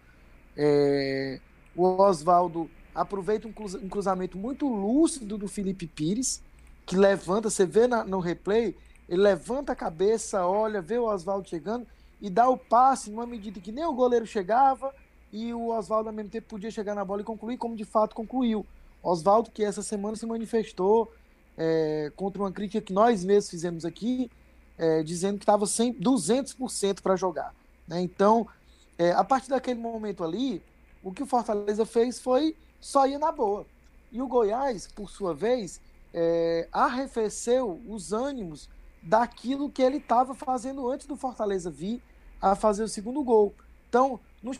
É, o Oswaldo aproveita um, cruzamento muito lúcido do Felipe Pires, que levanta, você vê na, no replay, ele levanta a cabeça, olha, vê o Oswaldo chegando e dá o passe numa medida que nem o goleiro chegava e o Oswaldo ao mesmo tempo podia chegar na bola e concluir, como de fato concluiu. Oswaldo, que essa semana se manifestou é, contra uma crítica que nós mesmos fizemos aqui, é, dizendo que estava 200% para jogar. Né? Então, é, a partir daquele momento ali, o que o Fortaleza fez foi só ir na boa. E o Goiás, por sua vez, é, arrefeceu os ânimos daquilo que ele estava fazendo antes do Fortaleza vir a fazer o segundo gol. Então, não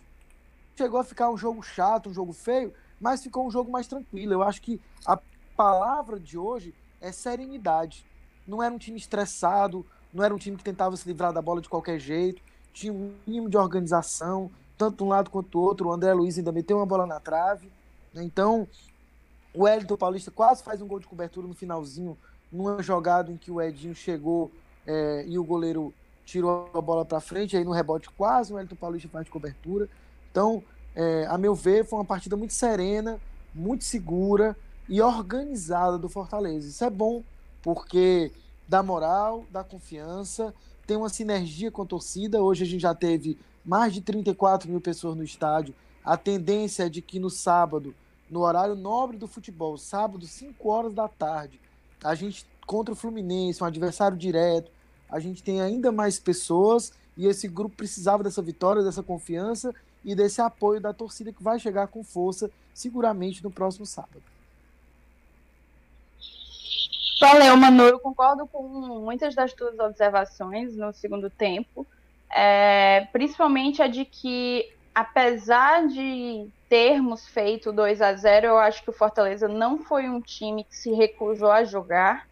chegou a ficar um jogo chato, um jogo feio, mas ficou um jogo mais tranquilo. Eu acho que a palavra de hoje é serenidade. Não era um time estressado, não era um time que tentava se livrar da bola de qualquer jeito, tinha um mínimo de organização, tanto de um lado quanto do outro. O André Luiz ainda meteu uma bola na trave. Né? Então, o Wellington Paulista quase faz um gol de cobertura no finalzinho, numa jogada em que o Edinho chegou é, e o goleiro tirou a bola para frente, aí no rebote quase o Wellington Paulista faz de cobertura. Então, é, a meu ver, foi uma partida muito serena, muito segura e organizada do Fortaleza. Isso é bom, porque dá moral, dá confiança, tem uma sinergia com a torcida. Hoje a gente já teve mais de 34 mil pessoas no estádio. A tendência é de que no sábado, no horário nobre do futebol, sábado, 5 horas da tarde, a gente contra o Fluminense, um adversário direto, a gente tem ainda mais pessoas e esse grupo precisava dessa vitória, dessa confiança e desse apoio da torcida que vai chegar com força seguramente no próximo sábado. Valeu, Manu. Eu concordo com muitas das tuas observações no segundo tempo, é, principalmente a de que, apesar de termos feito 2 a 0 eu acho que o Fortaleza não foi um time que se recusou a jogar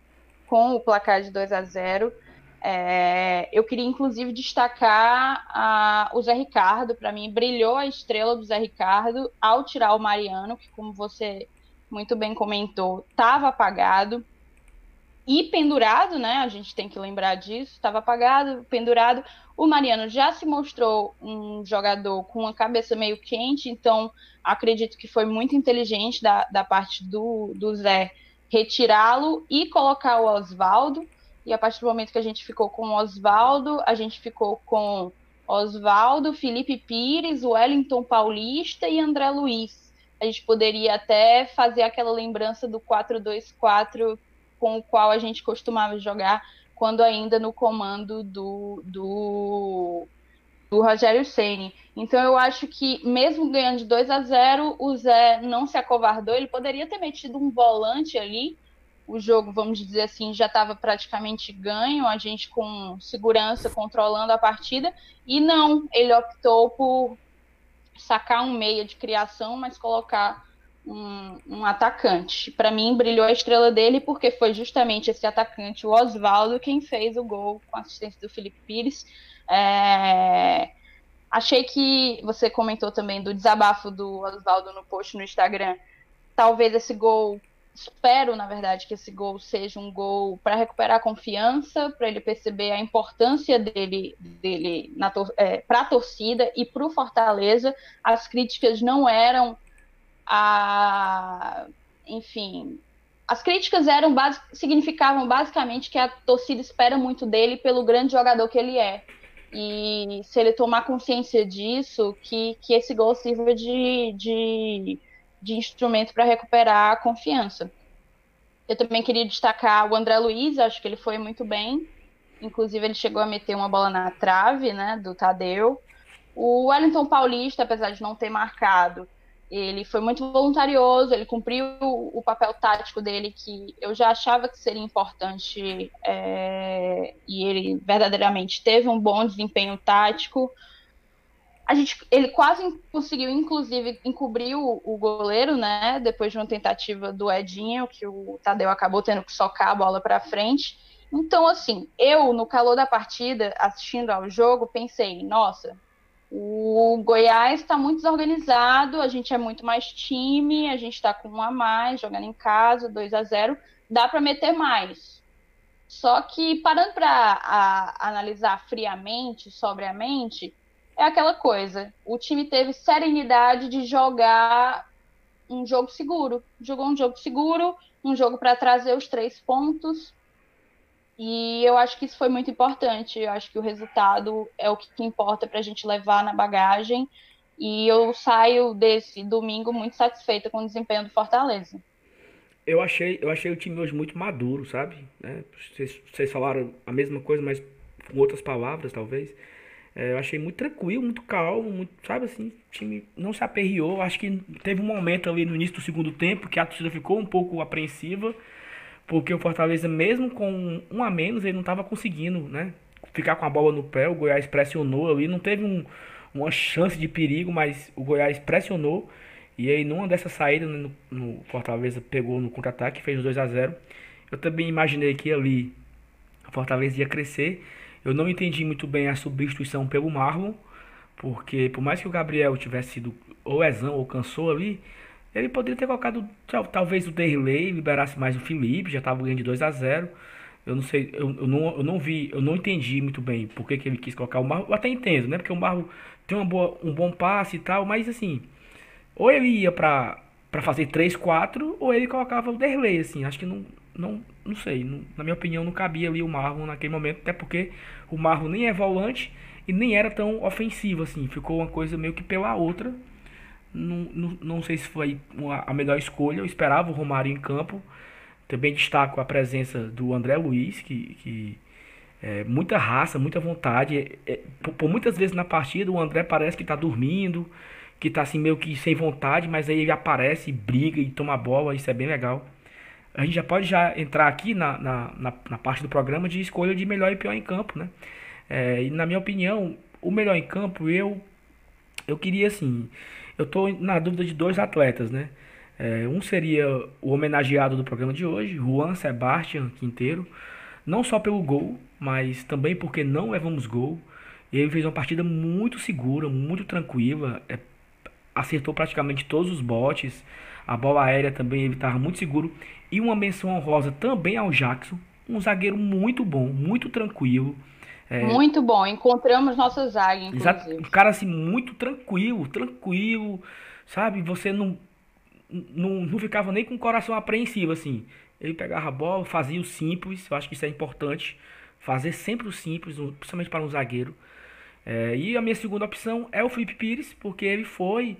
com o placar de 2 a 0 é, eu queria, inclusive, destacar a, o Zé Ricardo. Para mim, brilhou a estrela do Zé Ricardo ao tirar o Mariano, que, como você muito bem comentou, estava apagado e pendurado, né? A gente tem que lembrar disso. Estava apagado, pendurado. O Mariano já se mostrou um jogador com uma cabeça meio quente, então acredito que foi muito inteligente da, da parte do, do Zé retirá-lo e colocar o Oswaldo. E a partir do momento que a gente ficou com o Oswaldo, a gente ficou com Oswaldo, Felipe Pires, Wellington Paulista e André Luiz. A gente poderia até fazer aquela lembrança do 4-2-4 com o qual a gente costumava jogar quando ainda no comando do, do, do Rogério Ceni. Então eu acho que mesmo ganhando de 2 a 0, o Zé não se acovardou, ele poderia ter metido um volante ali. O jogo, vamos dizer assim, já estava praticamente ganho, a gente com segurança controlando a partida, e não, ele optou por sacar um meia de criação, mas colocar um, um atacante. Para mim, brilhou a estrela dele porque foi justamente esse atacante, o Oswaldo, quem fez o gol com assistência do Felipe Pires. É... Achei que você comentou também do desabafo do Oswaldo no post no Instagram. Talvez esse gol espero, na verdade, que esse gol seja um gol para recuperar a confiança, para ele perceber a importância dele, dele é, para a torcida e para o Fortaleza. As críticas não eram a. Enfim. As críticas eram significavam basicamente que a torcida espera muito dele pelo grande jogador que ele é. E se ele tomar consciência disso, que, que esse gol sirva de, de de instrumento para recuperar a confiança. Eu também queria destacar o André Luiz, acho que ele foi muito bem. Inclusive, ele chegou a meter uma bola na trave, né, do Tadeu. O Wellington Paulista, apesar de não ter marcado, ele foi muito voluntarioso, ele cumpriu o, papel tático dele, que eu já achava que seria importante, é, e ele verdadeiramente teve um bom desempenho tático a gente, ele quase conseguiu, inclusive, encobrir o, o, goleiro, né? Depois de uma tentativa do Edinho, que o Tadeu acabou tendo que socar a bola para frente. Então, assim, eu, no calor da partida, assistindo ao jogo, pensei, nossa, o Goiás está muito desorganizado, a gente é muito mais time, a gente está com um a mais, jogando em casa, 2 a 0 dá para meter mais. Só que, parando para analisar friamente, sobriamente, é aquela coisa. O time teve serenidade de jogar um jogo seguro. Jogou um jogo seguro, um jogo para trazer os três pontos. E eu acho que isso foi muito importante. Eu acho que o resultado é o que importa para a gente levar na bagagem. E eu saio desse domingo muito satisfeita com o desempenho do Fortaleza. Eu achei, eu achei o time hoje muito maduro, sabe? Né? Vocês, vocês falaram a mesma coisa, mas com outras palavras, talvez. É, eu achei muito tranquilo, muito calmo, muito, sabe assim, o time não se aperreou. Acho que teve um momento ali no início do segundo tempo que a torcida ficou um pouco apreensiva, porque o Fortaleza, mesmo com um a menos, ele não estava conseguindo, né? Ficar com a bola no pé, o Goiás pressionou ali, não teve um, uma chance de perigo, mas o Goiás pressionou. E aí, numa dessas saídas, no, no Fortaleza pegou no contra-ataque, fez 2 a 0 Eu também imaginei que ali a Fortaleza ia crescer. Eu não entendi muito bem a substituição pelo Marlon, porque por mais que o Gabriel tivesse sido ou exão ou cansou ali, ele poderia ter colocado talvez o Derley, liberasse mais o Felipe, já estava ganhando de 2 a 0 eu não sei, eu, eu, não, eu não vi, eu não entendi muito bem por que, que ele quis colocar o Marlon. Eu até entendo, né? Porque o Marlon tem uma boa, um bom passe e tal, mas assim, ou ele ia pra, pra fazer 3, 4, ou ele colocava o Derley, assim. Acho que não, não, não sei, não, na minha opinião não cabia ali o Marlon naquele momento, até porque o Marlon nem é volante e nem era tão ofensivo, assim. Ficou uma coisa meio que pela outra. Não, não, não sei se foi a melhor escolha, eu esperava o Romário em campo também destaco a presença do André Luiz, que, que é, muita raça, muita vontade. É, é, por, por, muitas vezes na partida o André parece que está dormindo, que está assim meio que sem vontade, mas aí ele aparece, briga e toma a bola, isso é bem legal. A gente já pode já entrar aqui na, na, na, na parte do programa de escolha de melhor e pior em campo, né? É, e na minha opinião, o melhor em campo, eu eu queria assim, eu estou na dúvida de dois atletas, né? É, um seria o homenageado do programa de hoje, Juan Sebastian Quinteiro, não só pelo gol, mas também porque não levamos gol. Ele fez uma partida muito segura, muito tranquila, é, acertou praticamente todos os botes, a bola aérea também ele estava muito seguro. E uma menção honrosa também ao Jackson, um zagueiro muito bom, muito tranquilo. É, muito bom, encontramos nossa zaga, inclusive. Exato, um cara assim, muito tranquilo, tranquilo, sabe? Você não não, não ficava nem com o coração apreensivo, assim. Ele pegava a bola, fazia o simples, eu acho que isso é importante. Fazer sempre o simples, principalmente para um zagueiro. É, e a minha segunda opção é o Felipe Pires, porque ele foi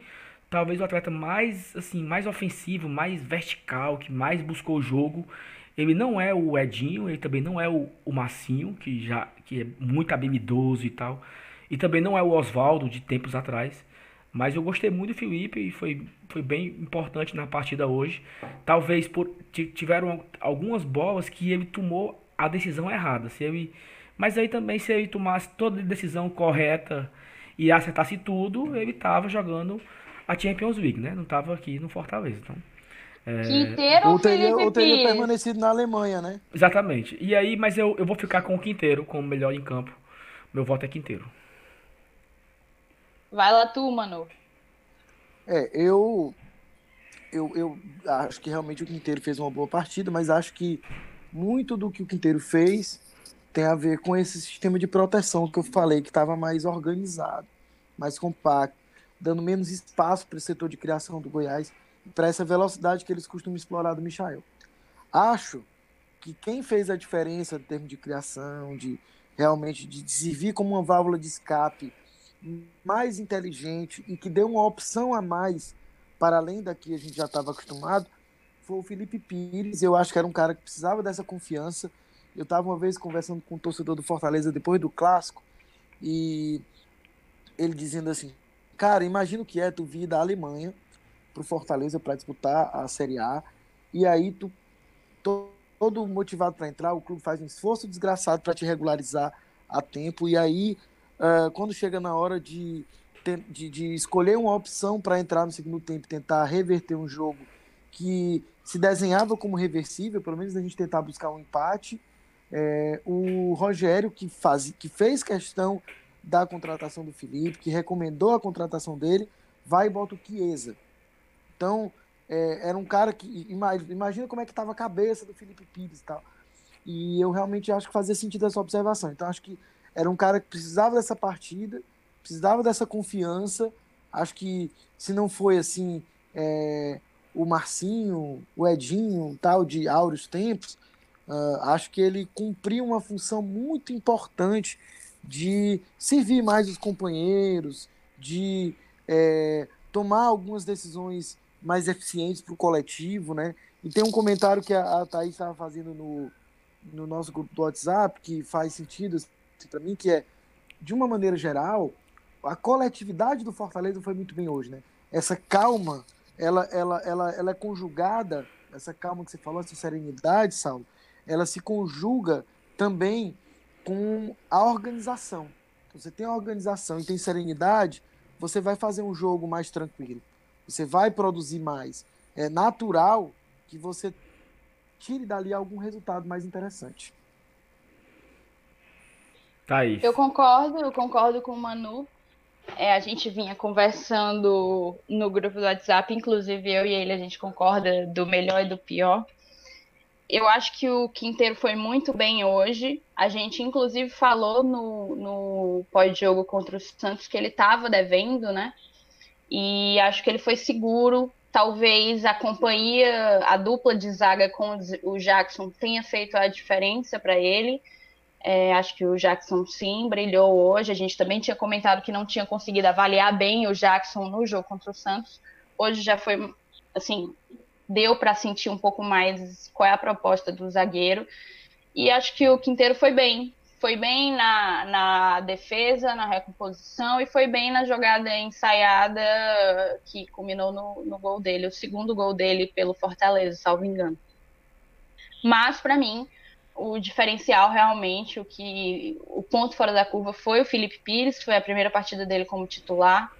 talvez o atleta mais assim, mais ofensivo, mais vertical, que mais buscou o jogo. Ele não é o Edinho, ele também não é o, o Massinho, que já que é muito habilidoso e tal. E também não é o Oswaldo de tempos atrás. Mas eu gostei muito do Felipe e foi, foi bem importante na partida hoje. Talvez por tiveram algumas bolas que ele tomou a decisão errada. Se ele, mas aí também se ele tomasse toda a decisão correta e acertasse tudo, ele estava jogando a Champions League, né? Não estava aqui no Fortaleza. Então, é... Quinteiro ou teria, ou teria permanecido na Alemanha, né? Exatamente. E aí, mas eu, eu vou ficar com o Quinteiro como melhor em campo. Meu voto é Quinteiro. Vai lá tu, mano. É, eu, eu, eu acho que realmente o Quinteiro fez uma boa partida, mas acho que muito do que o Quinteiro fez tem a ver com esse sistema de proteção que eu falei, que estava mais organizado, mais compacto, dando menos espaço para o setor de criação do Goiás para essa velocidade que eles costumam explorar do Michael. Acho que quem fez a diferença em termos de criação, de realmente de servir como uma válvula de escape mais inteligente e que deu uma opção a mais para além da que a gente já estava acostumado foi o Felipe Pires. Eu acho que era um cara que precisava dessa confiança. Eu estava uma vez conversando com um torcedor do Fortaleza depois do clássico e ele dizendo assim: Cara, imagina o que é tu vir da Alemanha para o Fortaleza para disputar a Série A e aí tu todo motivado para entrar, o clube faz um esforço desgraçado para te regularizar a tempo e aí uh, quando chega na hora de, de, de escolher uma opção para entrar no segundo tempo, tentar reverter um jogo que se desenhava como reversível, pelo menos a gente tentar buscar um empate. É, o Rogério, que, faz, que fez questão da contratação do Felipe, que recomendou a contratação dele, vai e bota o Chiesa. Então, é, era um cara que. Imagina como é que estava a cabeça do Felipe Pires e tal. E eu realmente acho que fazia sentido essa observação. Então, acho que era um cara que precisava dessa partida, precisava dessa confiança. Acho que se não foi assim é, o Marcinho, o Edinho, tal de áureos tempos, uh, acho que ele cumpriu uma função muito importante de servir mais os companheiros, de é, tomar algumas decisões mais eficientes para o coletivo, né? E tem um comentário que a, a Thaís estava fazendo no, no nosso grupo do WhatsApp que faz sentido para mim, que é, de uma maneira geral, a coletividade do Fortaleza foi muito bem hoje, né? Essa calma, ela, ela, ela, ela é conjugada, essa calma que você falou, essa serenidade, Saulo, ela se conjuga também com a organização. Então, você tem organização e tem serenidade, você vai fazer um jogo mais tranquilo. Você vai produzir mais. É natural que você tire dali algum resultado mais interessante. Thaís. Eu concordo, eu concordo com o Manu. É, a gente vinha conversando no grupo do WhatsApp, inclusive eu e ele, a gente concorda do melhor e do pior. Eu acho que o Quinteiro foi muito bem hoje. A gente, inclusive, falou no, no pós-jogo contra o Santos que ele estava devendo, né? E acho que ele foi seguro. Talvez a companhia, a dupla de zaga com o Jackson tenha feito a diferença para ele. É, acho que o Jackson sim brilhou hoje. A gente também tinha comentado que não tinha conseguido avaliar bem o Jackson no jogo contra o Santos. Hoje já foi, assim, deu para sentir um pouco mais qual é a proposta do zagueiro. E acho que o Quinteiro foi bem. Foi bem na, na defesa, na recomposição e foi bem na jogada ensaiada que culminou no, no gol dele, o segundo gol dele pelo Fortaleza, salvo engano. Mas, para mim, o diferencial realmente, o que o ponto fora da curva foi o Felipe Pires, foi a primeira partida dele como titular.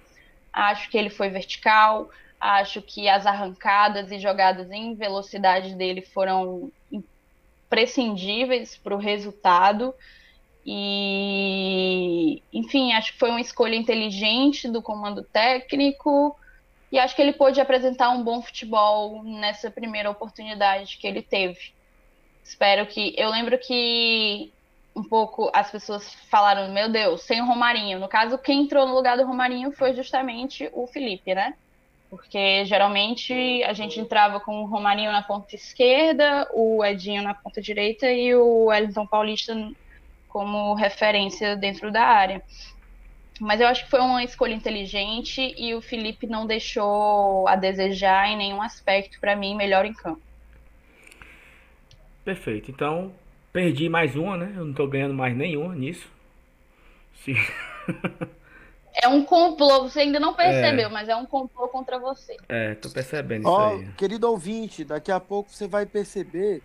Acho que ele foi vertical, Acho que as arrancadas e jogadas em velocidade dele foram imprescindíveis para o resultado. E, enfim, acho que foi uma escolha inteligente do comando técnico. E acho que ele pôde apresentar um bom futebol nessa primeira oportunidade que ele teve. Espero que. Eu lembro que um pouco as pessoas falaram: meu Deus, sem o Romarinho. No caso, quem entrou no lugar do Romarinho foi justamente o Felipe, né? porque geralmente a gente entrava com o Romarinho na ponta esquerda, o Edinho na ponta direita e o Wellington Paulista como referência dentro da área. Mas eu acho que foi uma escolha inteligente e o Felipe não deixou a desejar em nenhum aspecto para mim melhor em campo. Perfeito. Então, perdi mais uma, né? Eu não tô ganhando mais nenhuma nisso. Sim. É um complô, você ainda não percebeu, é. mas é um complô contra você. É, tô percebendo Ó, isso aí. Querido ouvinte, daqui a pouco você vai perceber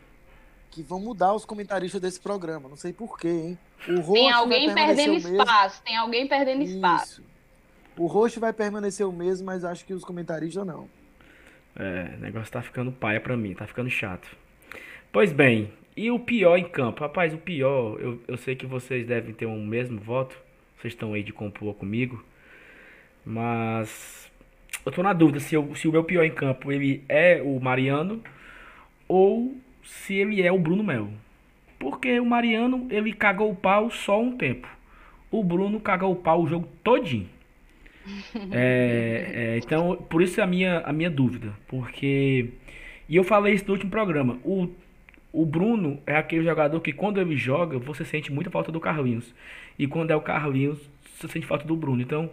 que vão mudar os comentaristas desse programa. Não sei porquê, hein? O rosto tem alguém perdendo espaço, mesmo. tem alguém perdendo isso. espaço. O rosto vai permanecer o mesmo, mas acho que os comentaristas não. É, o negócio tá ficando paia pra mim, tá ficando chato. Pois bem, e o pior em campo? Rapaz, o pior, eu, eu sei que vocês devem ter um mesmo voto vocês estão aí de complô comigo. Mas eu tô na dúvida se, eu, se o meu pior em campo ele é o Mariano ou se ele é o Bruno Melo. Porque o Mariano ele cagou o pau só um tempo. O Bruno cagou o pau o jogo todinho. é, é, então, por isso é a minha, a minha dúvida. Porque. E eu falei isso no último programa. O, o Bruno é aquele jogador que quando ele joga, você sente muita falta do Carlinhos. E quando é o Carlinhos, você sente falta do Bruno. Então,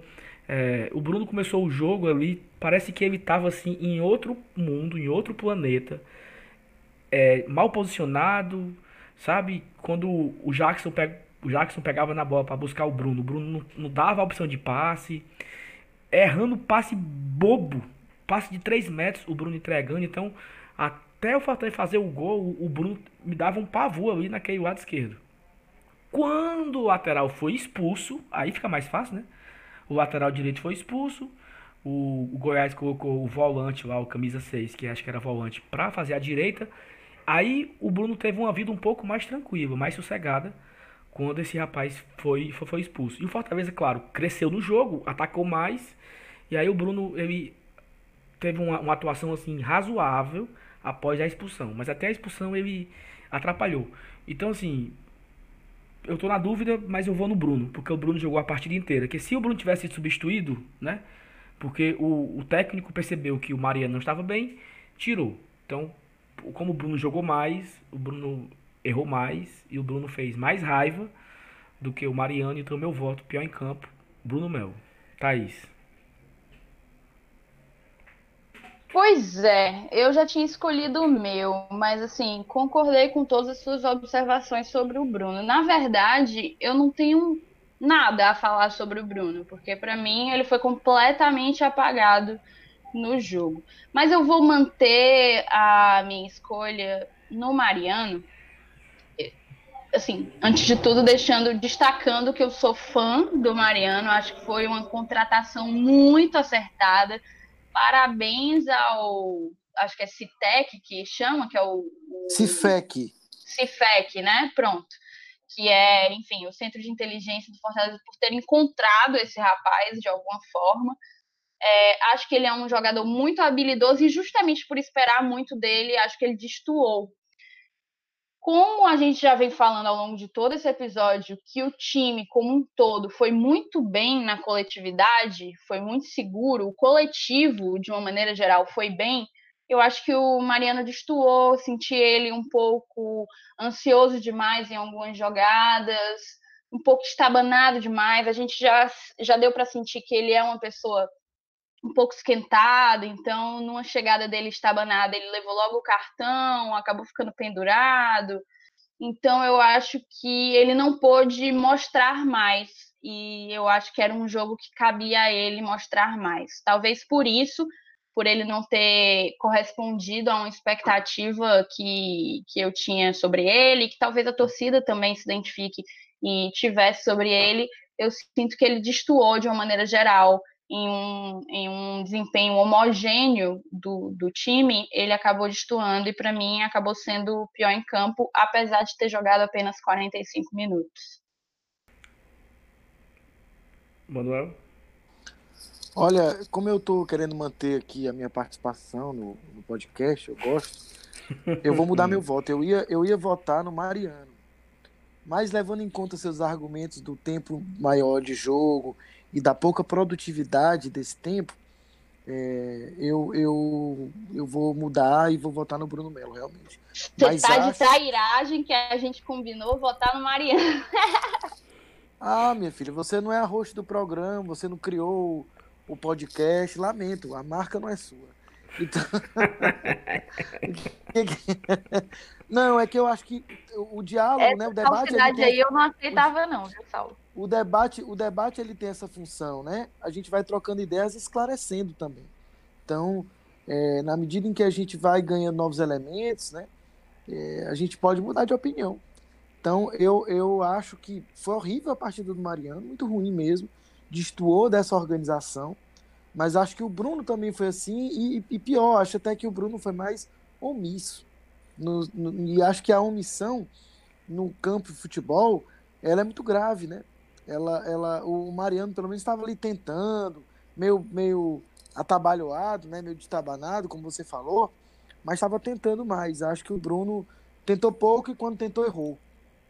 é, o Bruno começou o jogo ali, parece que ele estava assim em outro mundo, em outro planeta, é, mal posicionado, sabe? Quando o Jackson, pega, o Jackson pegava na bola para buscar o Bruno, o Bruno não, não, dava a opção de passe, errando passe bobo, passe de 3 metros, o Bruno entregando. Então, até o Fortaleza fazer o gol, o Bruno me dava um pavor ali naquele lado esquerdo. Quando o lateral foi expulso, aí fica mais fácil, né? O lateral direito foi expulso. O, o Goiás colocou o volante lá, o camisa 6, que acho que era volante, para fazer a direita. Aí o Bruno teve uma vida um pouco mais tranquila, mais sossegada, quando esse rapaz foi, foi, foi expulso. E o Fortaleza, claro, cresceu no jogo, atacou mais. E aí o Bruno, ele teve uma, uma atuação assim razoável após a expulsão. Mas até a expulsão ele atrapalhou. Então, assim, eu tô na dúvida, mas eu vou no Bruno, porque o Bruno jogou a partida inteira. Que se o Bruno tivesse sido substituído, né? Porque o, o técnico percebeu que o Mariano não estava bem, tirou. Então, como o Bruno jogou mais, o Bruno errou mais e o Bruno fez mais raiva do que o Mariano, então meu voto pior em campo, Bruno Mel. Thaís. Pois é, eu já tinha escolhido o meu, mas assim, concordei com todas as suas observações sobre o Bruno. Na verdade, eu não tenho nada a falar sobre o Bruno, porque para mim ele foi completamente apagado no jogo. Mas eu vou manter a minha escolha no Mariano. Assim, antes de tudo, deixando destacando que eu sou fã do Mariano, acho que foi uma contratação muito acertada parabéns ao, acho que é Citec que chama, que é o... o Cifec. Cifec, né? Pronto. Que é, enfim, o Centro de Inteligência do Fortaleza por ter encontrado esse rapaz de alguma forma. É, acho que ele é um jogador muito habilidoso e justamente por esperar muito dele, acho que ele destoou. Como a gente já vem falando ao longo de todo esse episódio, que o time como um todo foi muito bem na coletividade, foi muito seguro, o coletivo, de uma maneira geral, foi bem. Eu acho que o Mariano destoou, senti ele um pouco ansioso demais em algumas jogadas, um pouco estabanado demais. A gente já, já deu para sentir que ele é uma pessoa um pouco esquentado, então numa chegada dele estabanada, ele levou logo o cartão, acabou ficando pendurado. Então eu acho que ele não pôde mostrar mais e eu acho que era um jogo que cabia a ele mostrar mais. Talvez por isso, por ele não ter correspondido a uma expectativa que, que eu tinha sobre ele, que talvez a torcida também se identifique e tivesse sobre ele, eu sinto que ele destoou de uma maneira geral em um, em um desempenho homogêneo do, do time, ele acabou destoando e, para mim, acabou sendo o pior em campo, apesar de ter jogado apenas 45 minutos. Manuel? Olha, como eu estou querendo manter aqui a minha participação no, no podcast, eu gosto, eu vou mudar meu voto. Eu ia, eu ia votar no Mariano. Mas levando em conta seus argumentos do tempo maior de jogo e da pouca produtividade desse tempo, é, eu, eu, eu vou mudar e vou votar no Bruno Melo, realmente. Você Mas tá acho... de trairagem que a gente combinou votar no Mariano. ah, minha filha, você não é a host do programa, você não criou o podcast, lamento, a marca não é sua. Então... não, é que eu acho que o diálogo, Essa né, o debate... Essa aí eu não aceitava não, viu, Saulo? O debate, o debate ele tem essa função, né? A gente vai trocando ideias, esclarecendo também. Então, é, na medida em que a gente vai ganhando novos elementos, né? É, a gente pode mudar de opinião. Então, eu, eu acho que foi horrível a partida do Mariano, muito ruim mesmo, destoou dessa organização, mas acho que o Bruno também foi assim, e, e pior, acho até que o Bruno foi mais omisso. No, no, e acho que a omissão no campo de futebol, ela é muito grave, né? Ela, ela, o Mariano pelo menos estava ali tentando, meio, meio atabalhoado, né, meio destabanado, como você falou, mas estava tentando mais. Acho que o Bruno tentou pouco e quando tentou errou.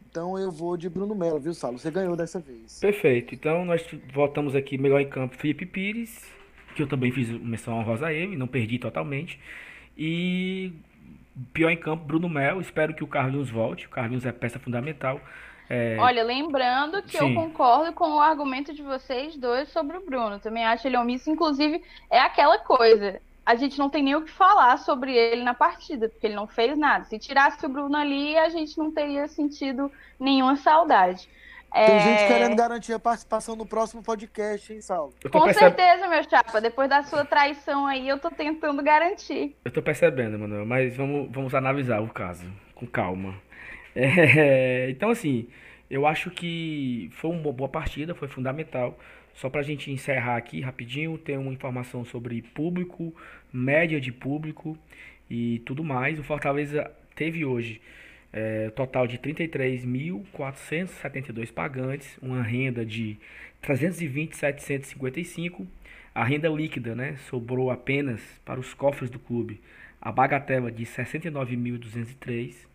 Então eu vou de Bruno Melo, viu, Saulo? Você ganhou dessa vez. Perfeito. Então nós voltamos aqui melhor em campo Felipe Pires, que eu também fiz menção honrosa a ele, não perdi totalmente. E pior em campo, Bruno Melo. Espero que o Carlinhos volte. O Carlinhos é peça fundamental. É... Olha, lembrando que Sim. eu concordo com o argumento de vocês dois sobre o Bruno. Também acho ele omisso. Inclusive, é aquela coisa. A gente não tem nem o que falar sobre ele na partida, porque ele não fez nada. Se tirasse o Bruno ali, a gente não teria sentido nenhuma saudade. Tem é... gente querendo garantir a participação no próximo podcast, hein, Saulo? Com percebe... certeza, meu chapa. Depois da sua traição aí, eu tô tentando garantir. Eu tô percebendo, Manuel, mas vamos, vamos analisar o caso com calma. É, então, assim, eu acho que foi uma boa partida, foi fundamental. Só para a gente encerrar aqui rapidinho, tem uma informação sobre público, média de público e tudo mais. O Fortaleza teve hoje é, total de 33.472 pagantes, uma renda de 320.755. A renda líquida né, sobrou apenas para os cofres do clube a bagatela de 69.203.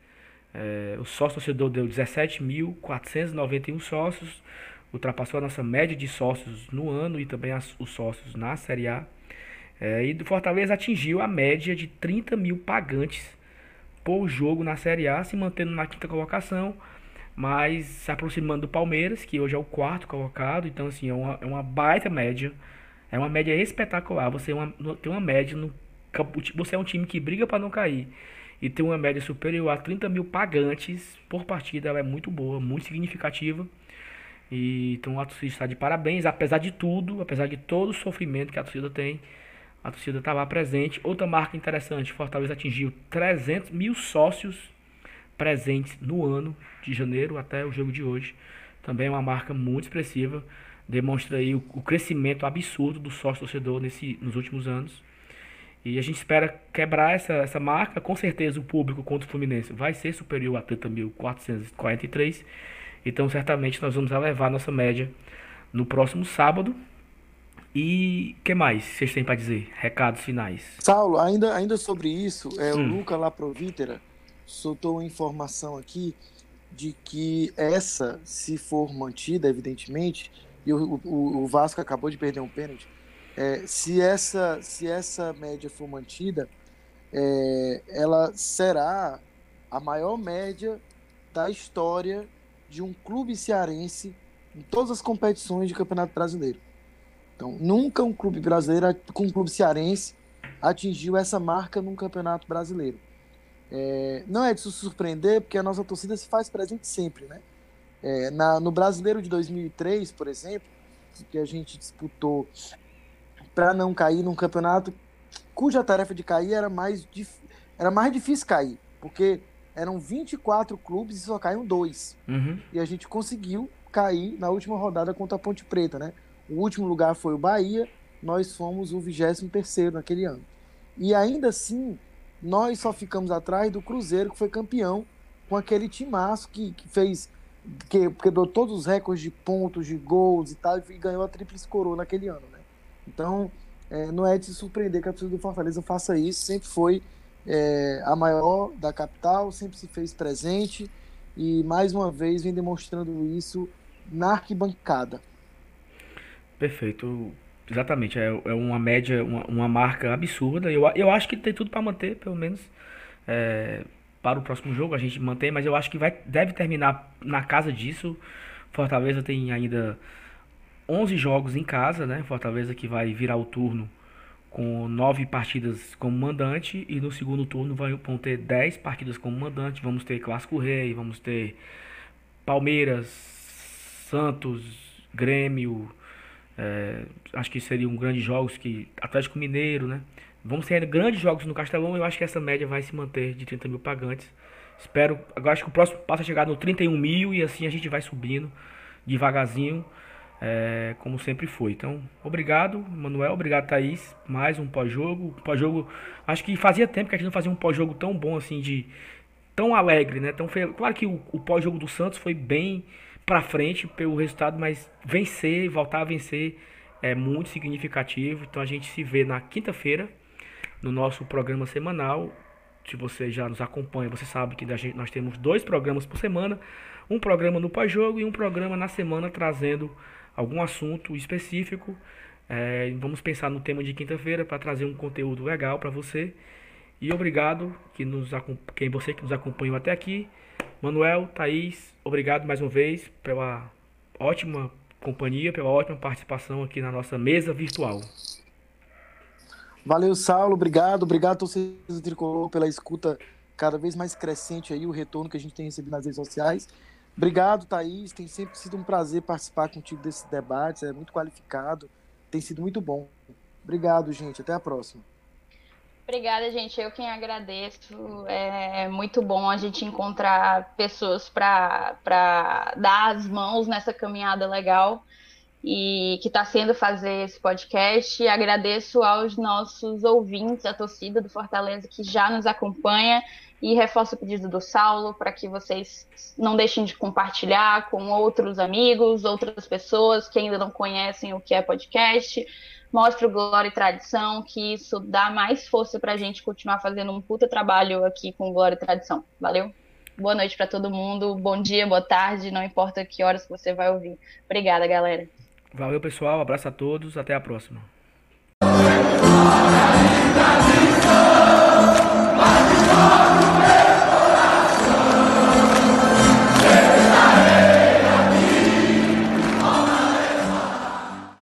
É, o sócio torcedor deu 17.491 sócios, ultrapassou a nossa média de sócios no ano e também as, os sócios na Série A. É, e do Fortaleza atingiu a média de 30 mil pagantes por jogo na Série A, se mantendo na quinta colocação, mas se aproximando do Palmeiras, que hoje é o quarto colocado. Então, assim, é uma, é uma baita média. É uma média espetacular. Você é uma, tem uma média no Você é um time que briga para não cair e tem uma média superior a 30 mil pagantes por partida, ela é muito boa, muito significativa. E, então a torcida está de parabéns, apesar de tudo, apesar de todo o sofrimento que a torcida tem, a torcida está lá presente. Outra marca interessante, Fortaleza atingiu 300 mil sócios presentes no ano de janeiro até o jogo de hoje. Também é uma marca muito expressiva, demonstra aí o, o crescimento absurdo do sócio torcedor nesse, nos últimos anos. E a gente espera quebrar essa, essa marca. Com certeza o público contra o Fluminense vai ser superior a 30.443. Então certamente nós vamos elevar nossa média no próximo sábado. E que mais vocês têm para dizer? Recados finais. Saulo, ainda, ainda sobre isso, é, hum. o Luca Laprovítera soltou uma informação aqui de que essa, se for mantida, evidentemente, e o, o, o Vasco acabou de perder um pênalti, é, se, essa, se essa média for mantida, é, ela será a maior média da história de um clube cearense em todas as competições de Campeonato Brasileiro. Então, nunca um clube brasileiro, com um clube cearense, atingiu essa marca num campeonato brasileiro. É, não é de se surpreender, porque a nossa torcida se faz presente sempre, né? É, na, no Brasileiro de 2003, por exemplo, que a gente disputou para não cair num campeonato cuja tarefa de cair era mais, era mais difícil cair, porque eram 24 clubes e só caíram dois. Uhum. E a gente conseguiu cair na última rodada contra a Ponte Preta, né? O último lugar foi o Bahia, nós fomos o 23 naquele ano. E ainda assim, nós só ficamos atrás do Cruzeiro, que foi campeão, com aquele timaço que, que fez. Que quebrou todos os recordes de pontos, de gols e tal, e ganhou a Tríplice Coroa naquele ano, né? Então, é, não é de se surpreender que a torcida do Fortaleza faça isso, sempre foi é, a maior da capital, sempre se fez presente e mais uma vez vem demonstrando isso na arquibancada. Perfeito. Exatamente, é, é uma média, uma, uma marca absurda. Eu, eu acho que tem tudo para manter, pelo menos é, para o próximo jogo a gente mantém, mas eu acho que vai, deve terminar na casa disso. Fortaleza tem ainda 11 jogos em casa, né? Fortaleza que vai virar o turno com 9 partidas como mandante e no segundo turno vão ter 10 partidas como mandante. Vamos ter Clássico Rei, vamos ter Palmeiras, Santos, Grêmio, é, acho que seriam grandes jogos que Atlético Mineiro, né? Vamos ter grandes jogos no Castelão. Eu acho que essa média vai se manter de 30 mil pagantes. Espero. Agora acho que o próximo passo é chegar no 31 mil e assim a gente vai subindo devagarzinho, é, como sempre foi. Então, obrigado, Manuel. Obrigado, Thaís. Mais um pós-jogo. Pós-jogo. Acho que fazia tempo que a gente não fazia um pós-jogo tão bom assim, de tão alegre, né? Tão fe... Claro que o, o pós-jogo do Santos foi bem para frente pelo resultado, mas vencer, voltar a vencer é muito significativo. Então a gente se vê na quinta-feira no nosso programa semanal. Se você já nos acompanha, você sabe que nós temos dois programas por semana, um programa no pós-jogo e um programa na semana trazendo algum assunto específico. É, vamos pensar no tema de quinta-feira para trazer um conteúdo legal para você. E obrigado que nos, quem você que nos acompanhou até aqui. Manuel, Thaís, obrigado mais uma vez pela ótima companhia, pela ótima participação aqui na nossa mesa virtual. Valeu, Saulo, obrigado, obrigado torcedor do Tricolor pela escuta cada vez mais crescente aí, o retorno que a gente tem recebido nas redes sociais. Obrigado, Thaís, tem sempre sido um prazer participar contigo desses debates, é muito qualificado, tem sido muito bom. Obrigado, gente, até a próxima. Obrigada, gente. Eu quem agradeço. É muito bom a gente encontrar pessoas para dar as mãos nessa caminhada legal e que está sendo fazer esse podcast. Agradeço aos nossos ouvintes, a torcida do Fortaleza que já nos acompanha e reforço o pedido do Saulo para que vocês não deixem de compartilhar com outros amigos, outras pessoas que ainda não conhecem o que é podcast mostra o Glória e Tradição, que isso dá mais força para a gente continuar fazendo um puta trabalho aqui com Glória e Tradição. Valeu? Boa noite para todo mundo, bom dia, boa tarde, não importa que horas que você vai ouvir. Obrigada, galera. Valeu, pessoal, abraço a todos, até a próxima.